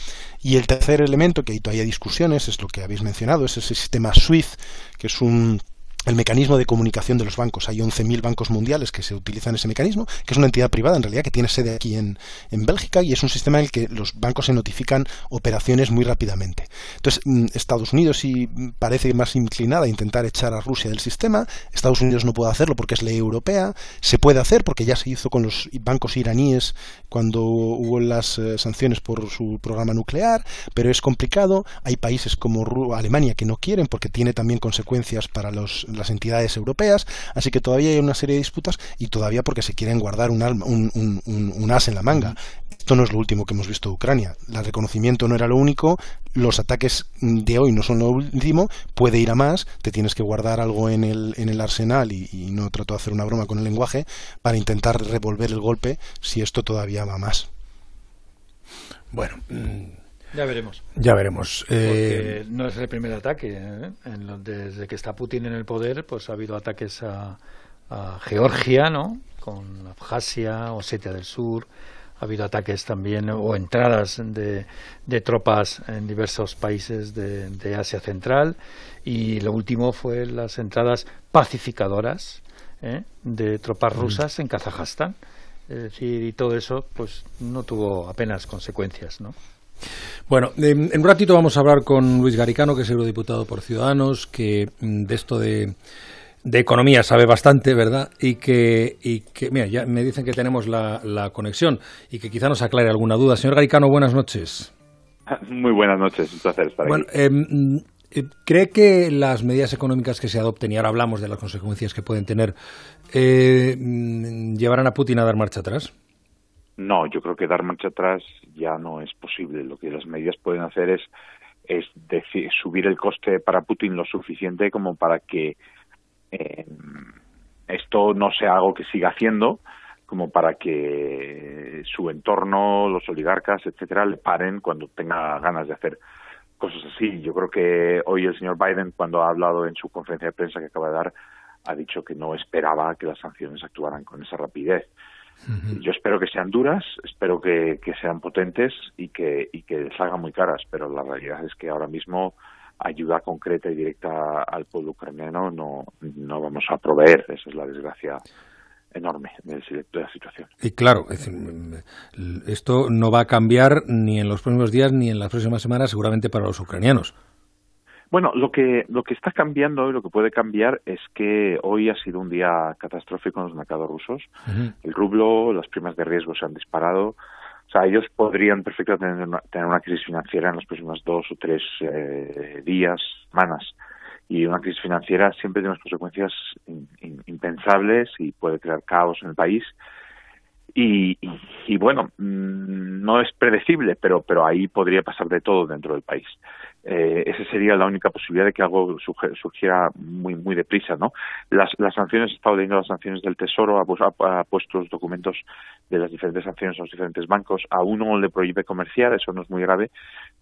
Y el tercer elemento, que ahí todavía hay discusiones, es lo que habéis mencionado, es ese sistema SWIFT, que es un el mecanismo de comunicación de los bancos. Hay 11.000 bancos mundiales que se utilizan ese mecanismo, que es una entidad privada en realidad que tiene sede aquí en, en Bélgica y es un sistema en el que los bancos se notifican operaciones muy rápidamente. Entonces, mm, Estados Unidos sí parece más inclinada a intentar echar a Rusia del sistema. Estados Unidos no puede hacerlo porque es ley europea. Se puede hacer porque ya se hizo con los bancos iraníes cuando hubo las eh, sanciones por su programa nuclear, pero es complicado. Hay países como Alemania que no quieren porque tiene también consecuencias para los las entidades europeas, así que todavía hay una serie de disputas y todavía porque se quieren guardar un, un, as en la manga. Esto no es lo último que hemos visto de Ucrania. El reconocimiento no era lo único, los ataques de hoy no son lo último, puede ir a más, te tienes que guardar algo en el, en el arsenal y, y no trato de hacer una broma con el lenguaje para intentar revolver el golpe si esto todavía va más. Bueno, mm, ya veremos. Ya veremos. Porque eh, no es el primer ataque. ¿eh? desde que está Putin en el poder, pues ha habido ataques a, Georgia, ¿no? Con Abjasia, Osetia del Sur. Ha habido ataques también o entradas de, de tropas en diversos países de, Asia Central. Y lo último fue las entradas pacificadoras ¿eh? de tropas mm. rusas en Kazajstán. Es decir, y todo eso pues no tuvo apenas consecuencias, ¿no? Bueno, en un ratito vamos a hablar con Luis Garicano, que es eurodiputado por Ciudadanos, que mm, de esto de, economía sabe bastante, ¿verdad? Y que, y que, mira, ya me dicen que tenemos la, conexión y que quizá nos aclare alguna duda. Señor Garicano, buenas noches. Muy buenas noches, un placer estar bueno, eh, ¿Cree que las medidas económicas que se adopten, y ahora hablamos de las consecuencias que pueden tener, eh, mm, llevarán a Putin a dar marcha atrás? No, yo creo que dar marcha atrás ya no es posible. Lo que las medidas pueden hacer es, decir, subir el coste para Putin lo suficiente como para que eh, esto no sea algo que siga haciendo, como para que su entorno, los oligarcas, etcétera, le paren cuando tenga ganas de hacer cosas así. Yo creo que hoy el señor Biden, cuando ha hablado en su conferencia de prensa que acaba de dar, ha dicho que no esperaba que las sanciones actuaran con esa rapidez. Yo espero que sean duras, espero que, sean potentes y que, y que salgan muy caras, pero la realidad es que ahora mismo ayuda concreta y directa al pueblo ucraniano no, no vamos a proveer. Esa es la desgracia enorme de la situación. Y claro, esto no va a cambiar ni en los próximos días ni en las próximas semanas, seguramente para los ucranianos. Bueno, lo que, lo que está cambiando y lo que puede cambiar es que hoy ha sido un día catastrófico en los mercados rusos. El rublo, las primas de riesgo se han disparado. O sea, ellos podrían perfectamente tener una, tener una crisis financiera en los próximos dos o tres eh, días, semanas. Y una crisis financiera siempre tiene unas consecuencias impensables y puede crear caos en el país. Y, y, bueno, mm, no es predecible, pero, pero ahí podría pasar de todo dentro del país eh, esa sería la única posibilidad de que algo surgiera muy muy deprisa, ¿no? Las, las sanciones, he estado leyendo las sanciones del Tesoro, ha, puesto los documentos de las diferentes sanciones a los diferentes bancos. A uno le prohíbe comerciar, eso no es muy grave,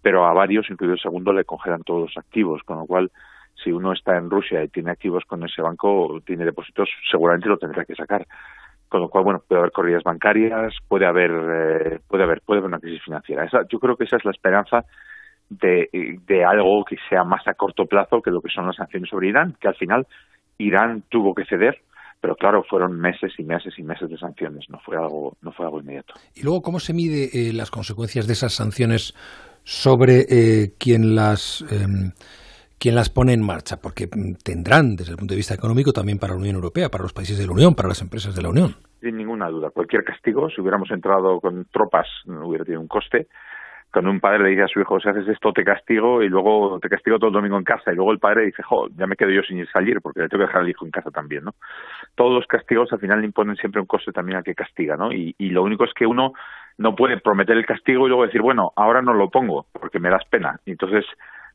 pero a varios, incluido el segundo, le congelan todos los activos, con lo cual si uno está en Rusia y tiene activos con ese banco, tiene depósitos, seguramente lo tendrá que sacar. Con lo cual, bueno, puede haber corridas bancarias, puede haber, eh, puede haber, puede haber una crisis financiera. Esa, yo creo que esa es la esperanza de, de algo que sea más a corto plazo que lo que son las sanciones sobre Irán, que al final Irán tuvo que ceder, pero claro, fueron meses y meses y meses de sanciones, no fue algo, no fue algo inmediato. Y luego, ¿cómo se mide eh, las consecuencias de esas sanciones sobre eh, quien las em, quien las pone en marcha? Porque tendrán, desde el punto de vista económico, también para la Unión Europea, para los países de la Unión, para las empresas de la Unión. Sin ninguna duda. Cualquier castigo, si hubiéramos entrado con tropas, hubiera tenido un coste cuando un padre le dice a su hijo, si haces esto te castigo y luego te castigo todo el domingo en casa y luego el padre dice, jo, ya me quedo yo sin ir salir porque le tengo que dejar al hijo en casa también, ¿no? Todos los castigos al final le imponen siempre un coste también al que castiga, ¿no? Y, lo único es que uno no puede prometer el castigo y luego decir, bueno, ahora no lo pongo porque me das pena. Y entonces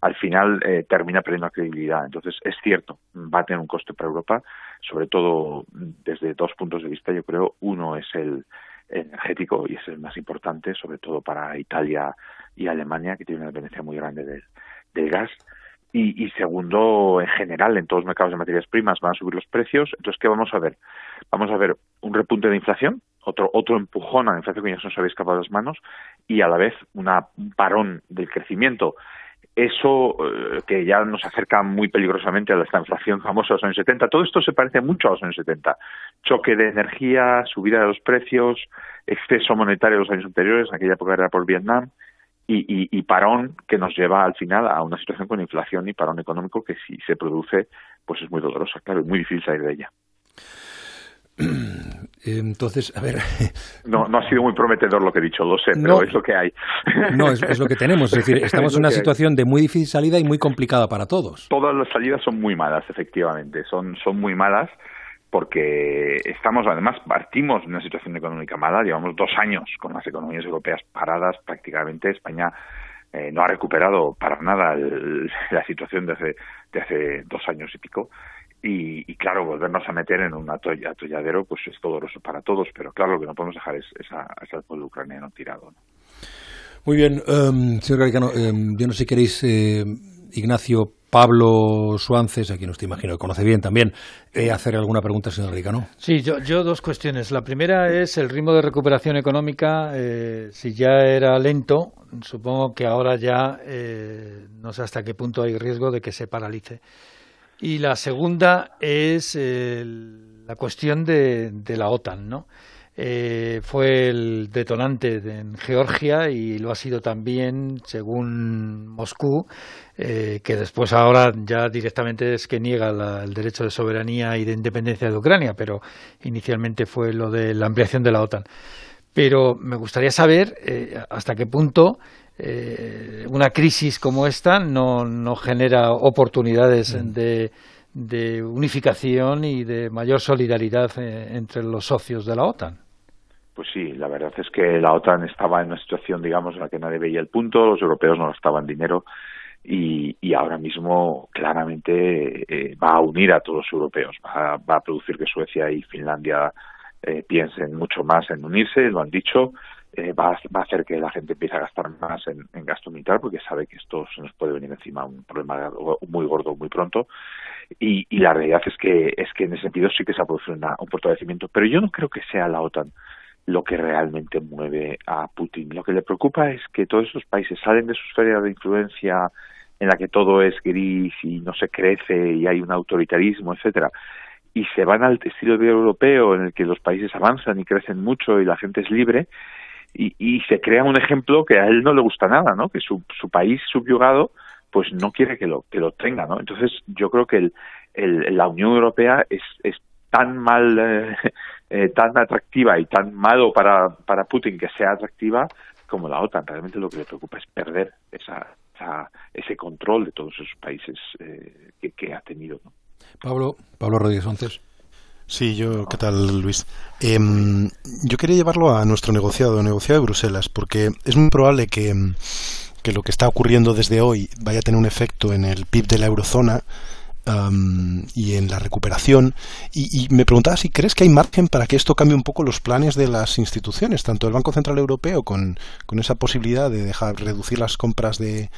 al final eh, termina perdiendo credibilidad. Entonces, es cierto, va a tener un coste para Europa, sobre todo desde dos puntos de vista, yo creo. Uno es el, energético y es el más importante, sobre todo para Italia y Alemania, que tienen una dependencia muy grande del, del gas. Y, y, segundo, en general, en todos los mercados de materias primas van a subir los precios. Entonces, ¿qué vamos a ver? Vamos a ver un repunte de inflación, otro, otro empujón a la inflación que ya se nos había escapado de las manos, y a la vez una, un parón del crecimiento eso eh, que ya nos acerca muy peligrosamente a la inflación famosa de los años 70. Todo esto se parece mucho a los años 70. Choque de energía, subida de los precios, exceso monetario de los años anteriores, en aquella época era por Vietnam, y, y, parón que nos lleva al final a una situación con inflación y parón económico que si se produce, pues es muy dolorosa, claro, y muy difícil salir de ella. Entonces, a ver. No, no ha sido muy prometedor lo que he dicho, lo sé, pero es lo que hay. No, es, lo que tenemos. Es decir, estamos en una situación de muy difícil salida y muy complicada para todos. Todas las salidas son muy malas, efectivamente. Son, son muy malas porque estamos, además, partimos de una situación económica mala. Llevamos dos años con las economías europeas paradas prácticamente. España eh, no ha recuperado para nada la situación de hace, de hace dos años y pico y, claro, volvernos a meter en un atolladero pues es doloroso para todos, pero claro, lo que no podemos dejar es, ese pueblo ucraniano tirado. Muy bien, um, señor Garicano, em, yo no sé si queréis, eh, Ignacio Pablo Suances, a quien usted imagino que conoce bien también, eh, hacer alguna pregunta, señor Garicano. Sí, yo, yo, dos cuestiones. La primera es el ritmo de recuperación económica, eh, si ya era lento, supongo que ahora ya no sé hasta qué punto hay riesgo de que se paralice. Y la segunda es la cuestión de, la OTAN, ¿no? Eh, fue el detonante en Georgia y lo ha sido también, según Moscú, eh, que después ahora ya directamente es que niega el derecho de soberanía y de independencia de Ucrania, pero inicialmente fue lo de la ampliación de la OTAN. Pero me gustaría saber eh, hasta qué punto eh, una crisis como esta no, no genera oportunidades mm. de, de, unificación y de mayor solidaridad eh, entre los socios de la OTAN. Pues sí, la verdad es que la OTAN estaba en una situación, digamos, en la que nadie veía el punto, los europeos no estaban dinero y, y ahora mismo claramente eh, va a unir a todos los europeos, va, va, a producir que Suecia y Finlandia piensen mucho más en unirse, lo han dicho, eh, va, a, hacer que la gente empiece a gastar más en, gasto militar porque sabe que esto se nos puede venir encima un problema muy gordo muy pronto y, la realidad es que es que en ese sentido sí que se ha producido un fortalecimiento pero yo no creo que sea la OTAN lo que realmente mueve a Putin. Lo que le preocupa es que todos esos países salen de su esfera de influencia en la que todo es gris y no se crece y hay un autoritarismo, etcétera, y se van al estilo europeo en el que los países avanzan y crecen mucho y la gente es libre y, y se crea un ejemplo que a él no le gusta nada, ¿no? Que su, su país subyugado pues no quiere que lo que lo tenga, ¿no? Entonces yo creo que el, el, la Unión Europea es, es tan mal, eh, eh, tan atractiva y tan malo para, para Putin que sea atractiva como la OTAN. Realmente lo que le preocupa es perder esa, ese control de todos esos países eh, que, que, ha tenido. ¿no? Pablo, Pablo Rodríguez Onces. Sí, yo, ¿qué tal, Luis? Em, yo quería llevarlo a nuestro negociado, negociado de Bruselas, porque es muy probable que, que lo que está ocurriendo desde hoy vaya a tener un efecto en el PIB de la eurozona y en la recuperación. Y, me preguntaba si crees que hay margen para que esto cambie un poco los planes de las instituciones, tanto el Banco Central Europeo con, con esa posibilidad de dejar reducir las compras de,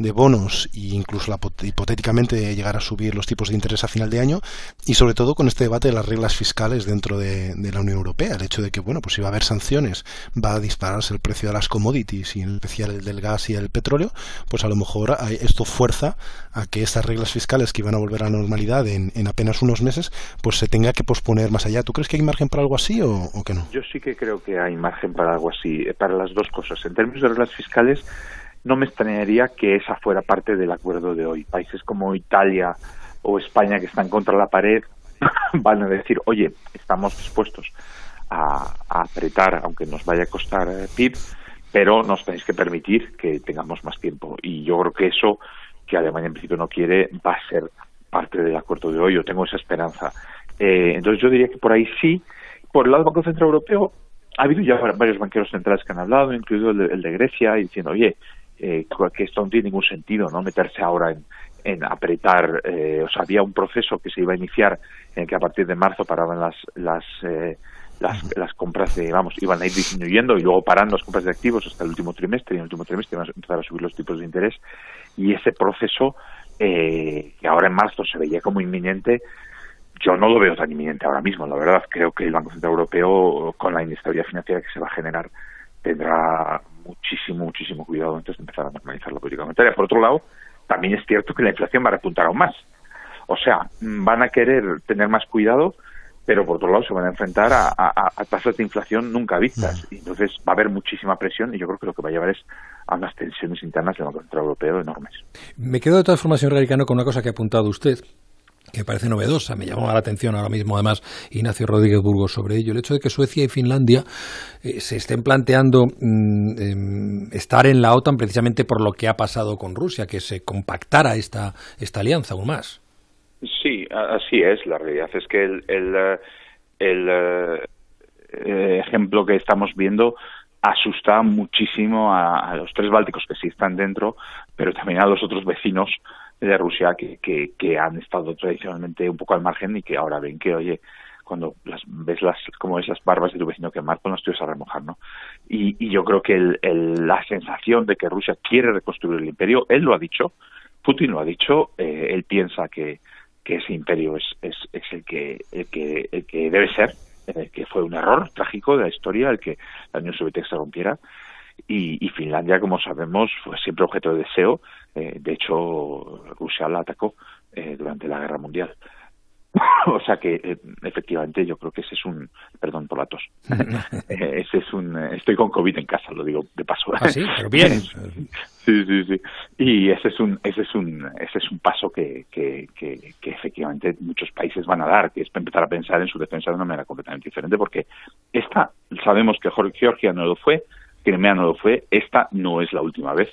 de bonos e incluso la, hipotéticamente llegar a subir los tipos de interés a final de año y sobre todo con este debate de las reglas fiscales dentro de, la Unión Europea el hecho de que bueno pues si va a haber sanciones va a dispararse el precio de las commodities y en especial el del gas y el petróleo pues a lo mejor esto fuerza a que estas reglas fiscales que iban a volver a la normalidad en, apenas unos meses pues se tenga que posponer más allá ¿tú crees que hay margen para algo así o, o que no? Yo sí que creo que hay margen para algo así eh, para las dos cosas en términos de reglas fiscales no me extrañaría que esa fuera parte del acuerdo de hoy. Países como Italia o España que están contra la pared van a decir, oye, estamos dispuestos a, apretar, aunque nos vaya a costar eh, PIB, pero nos tenéis que permitir que tengamos más tiempo. Y yo creo que eso, que Alemania en principio no quiere, va a ser parte del acuerdo de hoy. Yo tengo esa esperanza. Eh, entonces yo diría que por ahí sí. Por el lado del Banco Central Europeo, ha habido ya varios banqueros centrales que han hablado, incluido el de, Grecia, diciendo, oye, eh, que esto no tiene ningún sentido, ¿no? Meterse ahora en, en apretar, eh, o sea, había un proceso que se iba a iniciar en que a partir de marzo paraban las las eh, las, las compras de, vamos, iban a ir disminuyendo y luego parando las compras de activos hasta el último trimestre y en el último trimestre iban a empezar a subir los tipos de interés y ese proceso eh, que ahora en marzo se veía como inminente yo no lo veo tan inminente ahora mismo, la verdad. Creo que el Banco Central Europeo, con la inestabilidad financiera que se va a generar, tendrá muchísimo, muchísimo cuidado antes de empezar a normalizar la política monetaria. Por otro lado, también es cierto que la inflación va a repuntar aún más. O sea, van a querer tener más cuidado, pero por otro lado se van a enfrentar a, tasas de inflación nunca vistas. Y entonces va a haber muchísima presión y yo creo que lo que va a llevar es a unas tensiones internas del Banco Central Europeo enormes. Me quedo de todas formas, señor Garicano, con una cosa que ha apuntado usted, que parece novedosa. Me llamó la atención ahora mismo, además, Ignacio Rodríguez Burgos sobre ello. El hecho de que Suecia y Finlandia eh, se estén planteando mm, em, estar en la OTAN precisamente por lo que ha pasado con Rusia, que se compactara esta, esta alianza aún más. Sí, así es. La realidad es que el, el, eh, el eh, ejemplo que estamos viendo asusta muchísimo a, los tres bálticos que sí están dentro, pero también a los otros vecinos de Rusia que, que, que, han estado tradicionalmente un poco al margen y que ahora ven que, oye, cuando las, ves las como esas barbas de tu vecino quemar, pues no estoy a remojar, ¿no? Y, y yo creo que el, el, la sensación de que Rusia quiere reconstruir el imperio, él lo ha dicho, Putin lo ha dicho, eh, él piensa que, que ese imperio es, es, es el, que, el, que, el que debe ser, eh, que fue un error trágico de la historia el que la Unión Soviética se rompiera, y, y, Finlandia, como sabemos, fue siempre objeto de deseo. Eh, de hecho, Rusia la atacó eh, durante la Guerra Mundial. o sea que eh, efectivamente yo creo que ese es un perdón por la tos. Eh, ese es un eh, estoy con covid en casa lo digo de paso. ¿Ah, sí pero bien. Sí sí sí. Y ese es un ese es un ese es un paso que, que, que, que efectivamente muchos países van a dar que es empezar a pensar en su defensa de una manera completamente diferente porque esta sabemos que Georgia no lo fue Crimea no lo fue, esta no es la última vez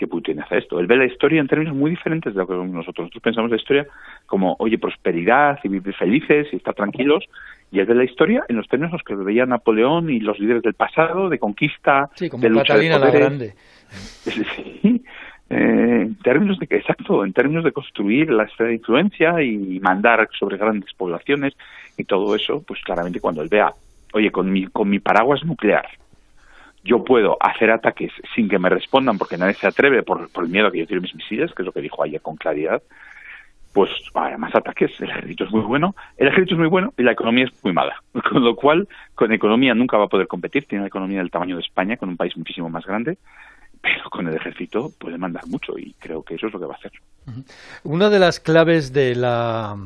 que Putin hace esto. Él ve la historia en términos muy diferentes de lo que nosotros. Nosotros pensamos la historia como, oye, prosperidad y vivir felices y estar tranquilos. Y él ve la historia en los términos en los que veía Napoleón y los líderes del pasado, de conquista, de lucha de la Grande. Sí, eh, en términos de que, exacto, en términos de construir la esfera de influencia y mandar sobre grandes poblaciones y todo eso, pues claramente cuando él vea, oye, con mi, con mi paraguas nuclear, yo puedo hacer ataques sin que me respondan porque nadie se atreve por, el miedo a que yo tire mis misiles, que es lo que dijo ayer con claridad, pues hay más ataques, el ejército es muy bueno, el ejército es muy bueno y la economía es muy mala. Con lo cual, con economía nunca va a poder competir, tiene una economía del tamaño de España, con un país muchísimo más grande, pero con el ejército puede mandar mucho y creo que eso es lo que va a hacer. Una de las claves de la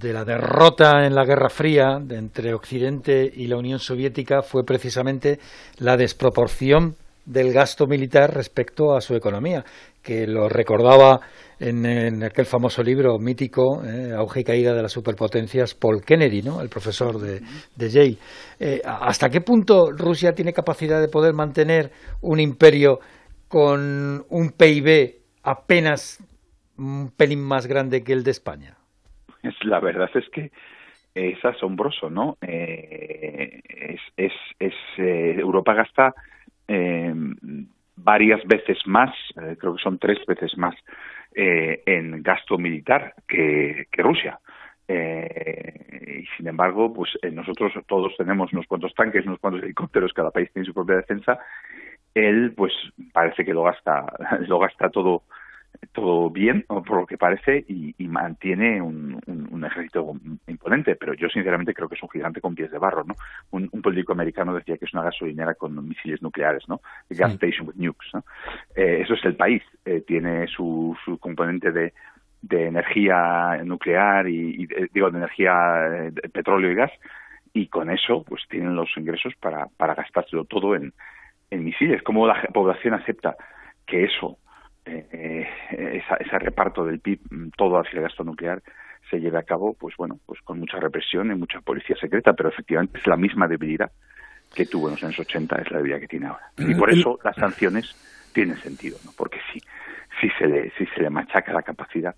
de la derrota en la Guerra Fría entre Occidente y la Unión Soviética fue precisamente la desproporción del gasto militar respecto a su economía, que lo recordaba en, aquel famoso libro mítico, eh, Auge y Caída de las Superpotencias, Paul Kennedy, ¿no? el profesor de, Yale. Eh, ¿Hasta qué punto Rusia tiene capacidad de poder mantener un imperio con un PIB apenas un pelín más grande que el de España? La verdad es que es asombroso, ¿no? Eh, es, es, Europa gasta varias veces más, creo que son tres veces más eh, en gasto militar que, Rusia. Eh, y sin embargo, pues eh, nosotros todos tenemos unos cuantos tanques, unos cuantos helicópteros, cada país tiene su propia defensa. Él, pues parece que lo gasta, lo gasta todo todo bien, por lo que parece, y, mantiene un, ejército imponente, pero yo sinceramente creo que es un gigante con pies de barro, ¿no? Un, político americano decía que es una gasolinera con misiles nucleares, ¿no? Gas station with nukes, ¿no? Eh, eso es el país, eh, tiene su, su componente de, de energía nuclear y, digo, de energía de petróleo y gas, y con eso, pues tienen los ingresos para, para gastárselo todo en, en misiles. ¿Cómo la población acepta que eso eh, ese reparto del PIB mm, todo hacia el gasto nuclear se lleve a cabo, pues bueno, pues con mucha represión y mucha policía secreta, pero efectivamente es la misma debilidad que tuvo en los años 80, es la debilidad que tiene ahora. Y por eso las sanciones tienen sentido, ¿no? Porque si, si, se, le, si se le machaca la capacidad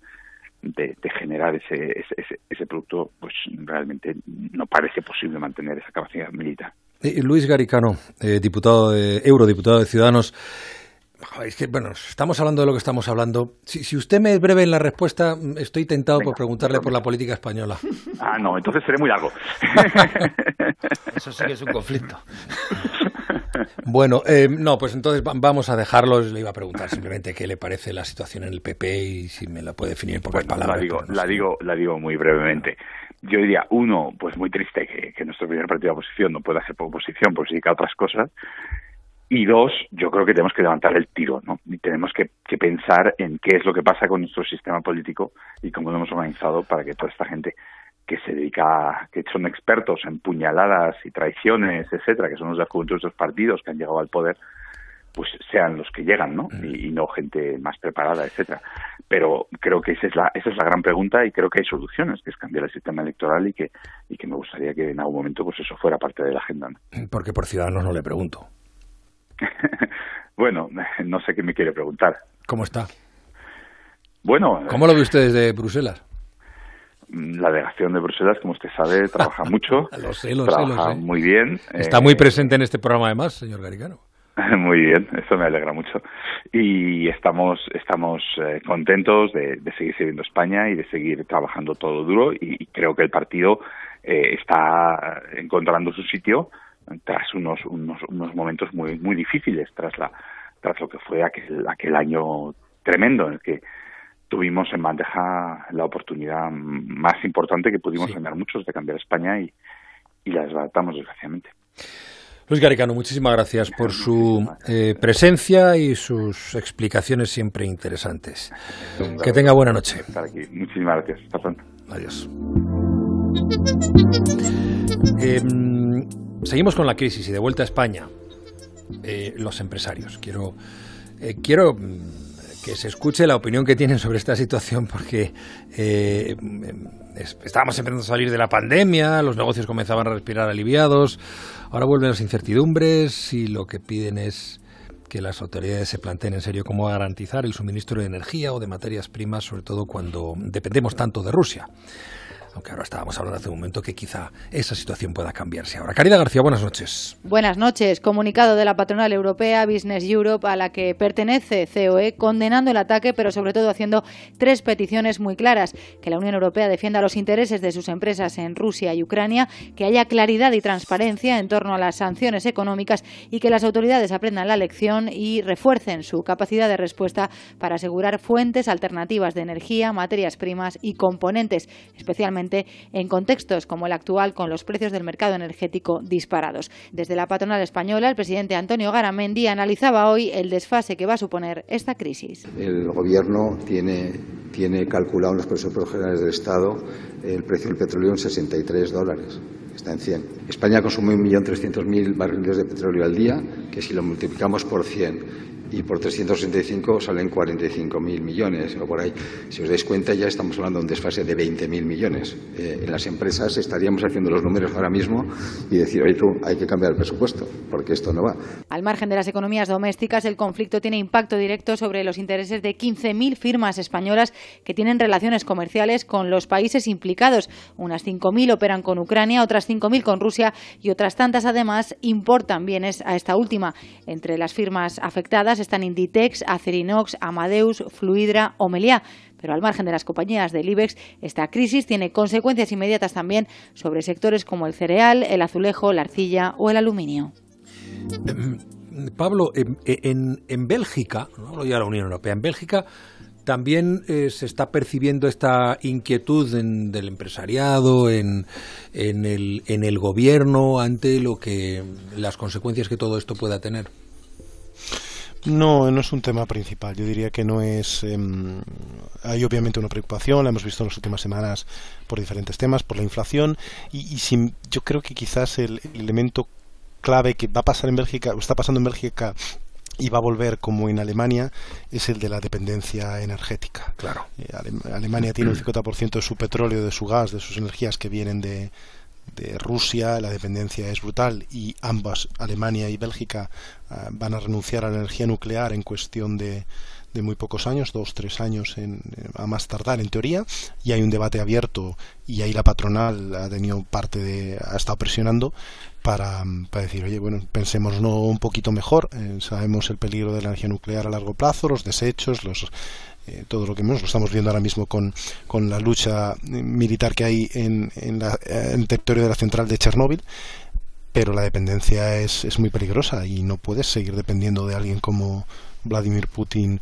de, generar ese, ese, ese, producto, pues realmente no parece posible mantener esa capacidad militar. Eh, Luis Garicano, eh, diputado de, eurodiputado de Ciudadanos, es que, bueno, estamos hablando de lo que estamos hablando. Si, si usted me es breve en la respuesta, estoy tentado por preguntarle por la política española. Ah, no, entonces seré muy largo. Eso sí que es un conflicto. Bueno, eh, no, pues entonces vamos a dejarlo. Le iba a preguntar simplemente qué le parece la situación en el PP y si me la puede definir por palabras. La digo, la, digo, la digo muy brevemente. Yo diría, uno, pues muy triste que, que nuestro primer partido de oposición no pueda ser oposición, pues sí que otras cosas. Y dos, yo creo que tenemos que levantar el tiro, ¿no? Y tenemos que, pensar en qué es lo que pasa con nuestro sistema político y cómo lo hemos organizado para que toda esta gente que se dedica, que son expertos en puñaladas y traiciones, etcétera, que son los de de estos partidos que han llegado al poder, pues sean los que llegan, ¿no? Mm. Y, no gente más preparada, etcétera. Pero creo que esa es la esa es la gran pregunta y creo que hay soluciones, que es cambiar el sistema electoral y que y que me gustaría que en algún momento pues eso fuera parte de la agenda. ¿no? Porque por ciudadanos no le pregunto. bueno, no sé qué me quiere preguntar. ¿Cómo está? Bueno. ¿Cómo lo ve usted desde Bruselas? La delegación de Bruselas, como usted sabe, trabaja mucho. lo sé, lo trabaja sé, muy bien. Está muy eh, presente en este programa, además, señor Garicano. Muy bien, eso me alegra mucho. Y estamos, estamos eh, contentos de, seguir sirviendo España y de seguir trabajando todo duro. Y, creo que el partido eh, está encontrando su sitio tras unos, unos, unos momentos muy, muy difíciles, tras, la, tras lo que fue aquel, aquel año tremendo en el que tuvimos en bandeja la oportunidad más importante que pudimos tener muchos de cambiar España y, y la desbaratamos desgraciadamente. Luis Garicano, muchísimas gracias por su eh, presencia y sus explicaciones siempre interesantes. Que tenga buena noche. Muchísimas gracias. Adiós. Em, Seguimos con la crisis y de vuelta a España. Eh, los empresarios. Quiero, eh, quiero mm, que se escuche la opinión que tienen sobre esta situación porque eh, estábamos empezando a salir de la pandemia, los negocios comenzaban a respirar aliviados, ahora vuelven las incertidumbres y lo que piden es que las autoridades se planteen en serio cómo garantizar el suministro de energía o de materias primas, sobre todo cuando dependemos tanto de Rusia. Aunque ahora estábamos hablando hace un momento que quizá esa situación pueda cambiarse ahora. Caridad García, buenas noches. Buenas noches. Comunicado de la patronal europea Business Europe a la que pertenece COE, condenando el ataque, pero sobre todo haciendo tres peticiones muy claras. Que la Unión Europea defienda los intereses de sus empresas en Rusia y Ucrania, que haya claridad y transparencia en torno a las sanciones económicas y que las autoridades aprendan la lección y refuercen su capacidad de respuesta para asegurar fuentes alternativas de energía, materias primas y componentes, especialmente en contextos como el actual con los precios del mercado energético disparados. Desde la patronal española, el presidente Antonio Garamendi analizaba hoy el desfase que va a suponer esta crisis. El gobierno tiene, calculado en los presupuestos generales del Estado el precio del petróleo en 63 dólares está en 100. España consume 1.300.000 barriles de petróleo al día, que si lo multiplicamos por 100 y por 365 salen 45.000 millones o por ahí. Si os dais cuenta ya estamos hablando de un desfase de 20.000 millones. Eh, en las empresas estaríamos haciendo los números ahora mismo y decir, oye tú, hay que cambiar el presupuesto porque esto no va. Al margen de las economías domésticas, el conflicto tiene impacto directo sobre los intereses de 15.000 firmas españolas que tienen relaciones comerciales con los países implicados. Unas 5.000 operan con Ucrania, otras 5.000 con Rusia y otras tantas además importan bienes a esta última. Entre las firmas afectadas están Inditex, Acerinox, Amadeus, Fluidra o Meliá. Pero al margen de las compañías del IBEX, esta crisis tiene consecuencias inmediatas también sobre sectores como el cereal, el azulejo, la arcilla o el aluminio. Em, Pablo, en, en, Bélgica, no hablo ya de la Unión Europea, en Bélgica también eh, se está percibiendo esta inquietud del empresariado, en, en, el, en el gobierno, ante lo que las consecuencias que todo esto pueda tener. No, no es un tema principal. Yo diría que no es. Em, hay obviamente una preocupación, la hemos visto en las últimas semanas por diferentes temas, por la inflación, y, yo creo que quizás el, elemento clave que va a pasar en Bélgica, o está pasando en Bélgica y va a volver como en Alemania es el de la dependencia energética. Claro. Eh, Alemania tiene un 50% de su petróleo, de su gas, de sus energías que vienen de, de Rusia, la dependencia es brutal y ambas, Alemania y Bélgica, ah, van a renunciar a la energía nuclear en cuestión de, de muy pocos años, dos, tres años en, a más tardar en teoría, y hay un debate abierto y ahí la patronal ha tenido parte de, ha estado presionando para, para decir, oye, bueno, pensemos un poquito mejor, eh, sabemos el peligro de la energía nuclear a largo plazo, los desechos, los eh, todo lo que lo estamos viendo ahora mismo con, con la lucha militar que hay en, en, el territorio de la central de Chernóbil pero la dependencia es, es muy peligrosa y no puedes seguir dependiendo de alguien como Vladimir Putin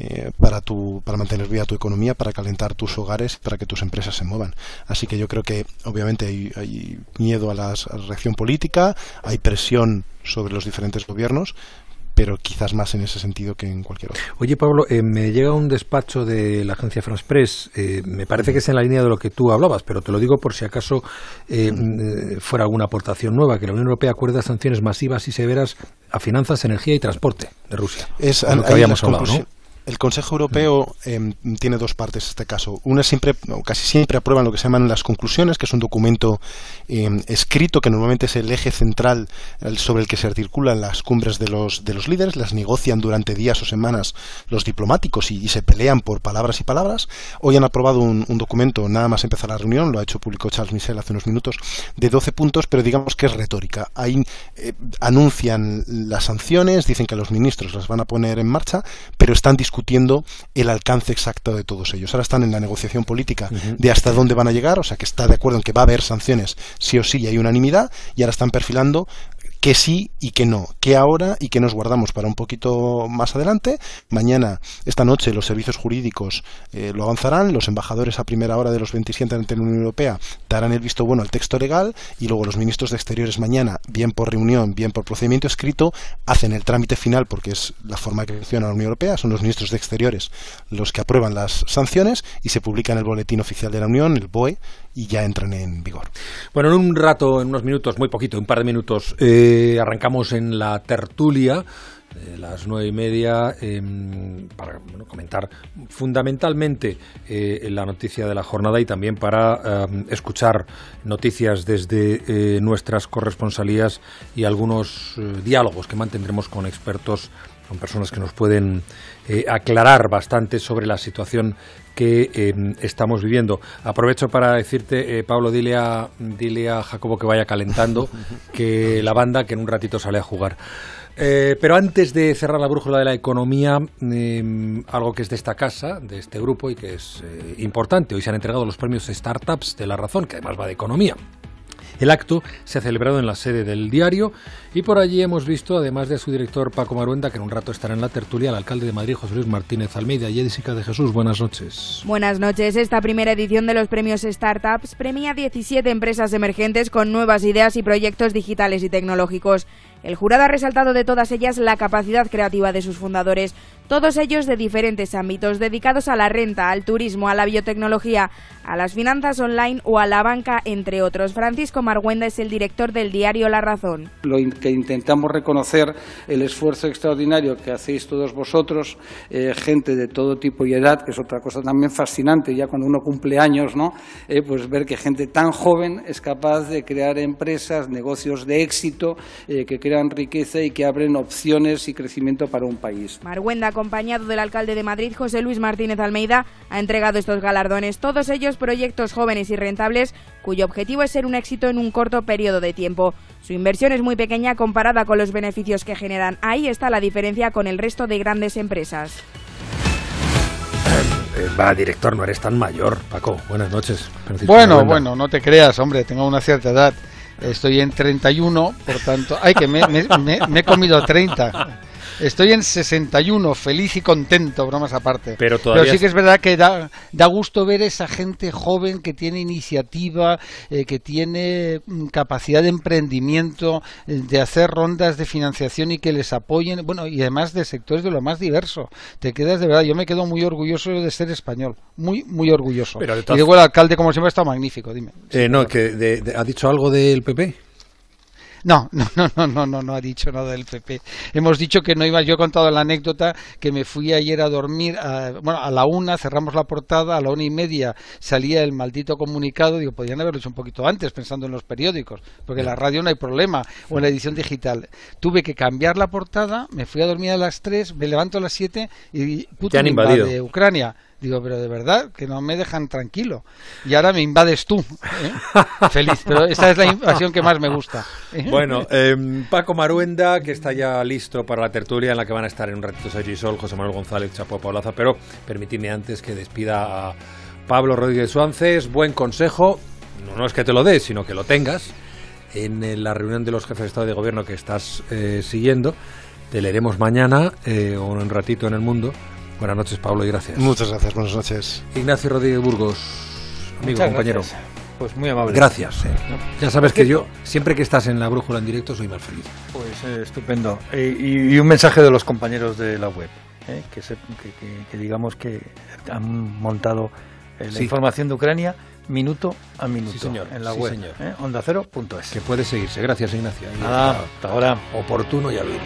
eh, para, tu, para mantener viva tu economía, para calentar tus hogares, para que tus empresas se muevan. Así que yo creo que obviamente hay, hay miedo a la reacción política, hay presión sobre los diferentes gobiernos, pero quizás más en ese sentido que en cualquier otro. Oye, Pablo, eh, me llega un despacho de la agencia France Press, eh, me parece que es en la línea de lo que tú hablabas, pero te lo digo por si acaso eh, fuera alguna aportación nueva, que la Unión Europea acuerda sanciones masivas y severas a finanzas, energía y transporte de Rusia. Es, lo que habíamos hablado, ¿no? El Consejo Europeo em, tiene dos partes en este caso. Una siempre, casi siempre aprueban lo que se llaman las conclusiones, que es un documento em, escrito que normalmente es el eje central sobre el que se articulan las cumbres de los, de los líderes, las negocian durante días o semanas los diplomáticos y, se pelean por palabras y palabras. Hoy han aprobado un, documento, nada más empezar la reunión, lo ha hecho público Charles Michel hace unos minutos, de 12 puntos, pero digamos que es retórica. Ahí eh, anuncian las sanciones, dicen que los ministros las van a poner en marcha, pero están discutiendo discutiendo el alcance exacto de todos ellos. Ahora están en la negociación política de hasta dónde van a llegar, o sea que está de acuerdo en que va a haber sanciones sí o sí y hay unanimidad, y ahora están perfilando que sí y que no, que ahora y que nos guardamos para un poquito más adelante. Mañana, esta noche, los servicios jurídicos eh, lo avanzarán, los embajadores a primera hora de los 27 ante la Unión Europea darán el visto bueno al texto legal y luego los ministros de Exteriores mañana, bien por reunión, bien por procedimiento escrito, hacen el trámite final porque es la forma que funciona la Unión Europea, son los ministros de Exteriores los que aprueban las sanciones y se publica en el boletín oficial de la Unión, el BOE, y ya entran en vigor. Bueno, en un rato, en unos minutos, muy poquito, un par de minutos, eh, arrancamos en la tertulia. las nueve y media em, para comentar fundamentalmente eh, la noticia de la jornada y también para em, escuchar noticias desde eh, nuestras corresponsalías y algunos diálogos que mantendremos con expertos, con personas que nos pueden aclarar bastante sobre la situación que em, estamos viviendo. Aprovecho para decirte, eh, Pablo, dile a, dile a Jacobo que vaya calentando, que la banda que en un ratito sale a jugar. Eh, pero antes de cerrar la brújula de la economía, em, algo que es de esta casa, de este grupo y que es eh, importante. Hoy se han entregado los premios Startups de la Razón, que además va de economía. El acto se ha celebrado en la sede del diario y por allí hemos visto, además de su director Paco Maruenda, que en un rato estará en la tertulia, al alcalde de Madrid, José Luis Martínez Almeida. Jessica de Jesús, buenas noches. Buenas noches. Esta primera edición de los premios Startups premia 17 empresas emergentes con nuevas ideas y proyectos digitales y tecnológicos. El jurado ha resaltado de todas ellas la capacidad creativa de sus fundadores, todos ellos de diferentes ámbitos, dedicados a la renta, al turismo, a la biotecnología, a las finanzas online o a la banca, entre otros. Francisco Marguenda es el director del diario La Razón. Lo que intentamos reconocer el esfuerzo extraordinario que hacéis todos vosotros, eh, gente de todo tipo y edad, que es otra cosa también fascinante, ya cuando uno cumple años, ¿no? Eh, pues ver que gente tan joven es capaz de crear empresas, negocios de éxito, eh, que crean riqueza y que abren opciones y crecimiento para un país. Marguenda, acompañado del alcalde de Madrid, José Luis Martínez Almeida, ha entregado estos galardones, todos ellos proyectos jóvenes y rentables cuyo objetivo es ser un éxito en un corto periodo de tiempo. Su inversión es muy pequeña comparada con los beneficios que generan. Ahí está la diferencia con el resto de grandes empresas. Eh, va, director, no eres tan mayor, Paco. Buenas noches. bueno, bueno, no te creas, hombre, tengo una cierta edad. Estoy en 31, por tanto... ¡Ay, que me, me he comido 30! Estoy en 61, feliz y contento, bromas aparte. Pero, todavía sí que es verdad que da, da gusto ver esa gente joven que tiene iniciativa, eh, que tiene mm, capacidad de emprendimiento, eh, de hacer rondas de financiación y que les apoyen, bueno, y además de sectores de lo más diverso. Te quedas de verdad, yo me quedo muy orgulloso de ser español, muy, muy orgulloso. Y luego el alcalde, como siempre, está magnífico, dime. Eh, no, que ¿ha dicho algo del PP? No, no, no, no, no, no, no ha dicho nada del PP. Hemos dicho que no iba. Yo he contado la anécdota que me fui ayer a dormir. A, bueno, a la una cerramos la portada, a la una y media salía el maldito comunicado. Digo, podrían haberlo hecho un poquito antes, pensando en los periódicos, porque en la radio no hay problema, o en la edición digital. Tuve que cambiar la portada, me fui a dormir a las tres, me levanto a las siete y puto, de Ucrania. Digo, pero de verdad, que no me dejan tranquilo. Y ahora me invades tú. ¿eh? Feliz, pero esta es la invasión que más me gusta. ¿eh? Bueno, em, Paco Maruenda, que está ya listo para la tertulia en la que van a estar en un ratito Sergi Sol, José Manuel González, Chapo Paulaza, pero permitidme antes que despida a Pablo Rodríguez Suárez. Buen consejo, no, es que te lo des, sino que lo tengas en la reunión de los jefes de Estado y de Gobierno que estás eh, siguiendo. Te leeremos mañana o en un ratito en el mundo Buenas noches, Pablo, y gracias. Muchas gracias, buenas noches. Ignacio Rodríguez Burgos, amigo, compañero. Pues muy amable. Gracias. Ya sabes que yo, siempre que estás en la brújula en directo, soy más feliz. Pues eh, estupendo. Eh, y, un mensaje de los compañeros de la web, eh, que, que, digamos que han montado la información de Ucrania minuto a minuto sí, señor. en la sí, web. Señor. onda cero.es. Que puede seguirse. Gracias, Ignacio. Nada, hasta ahora. Oportuno y hábil.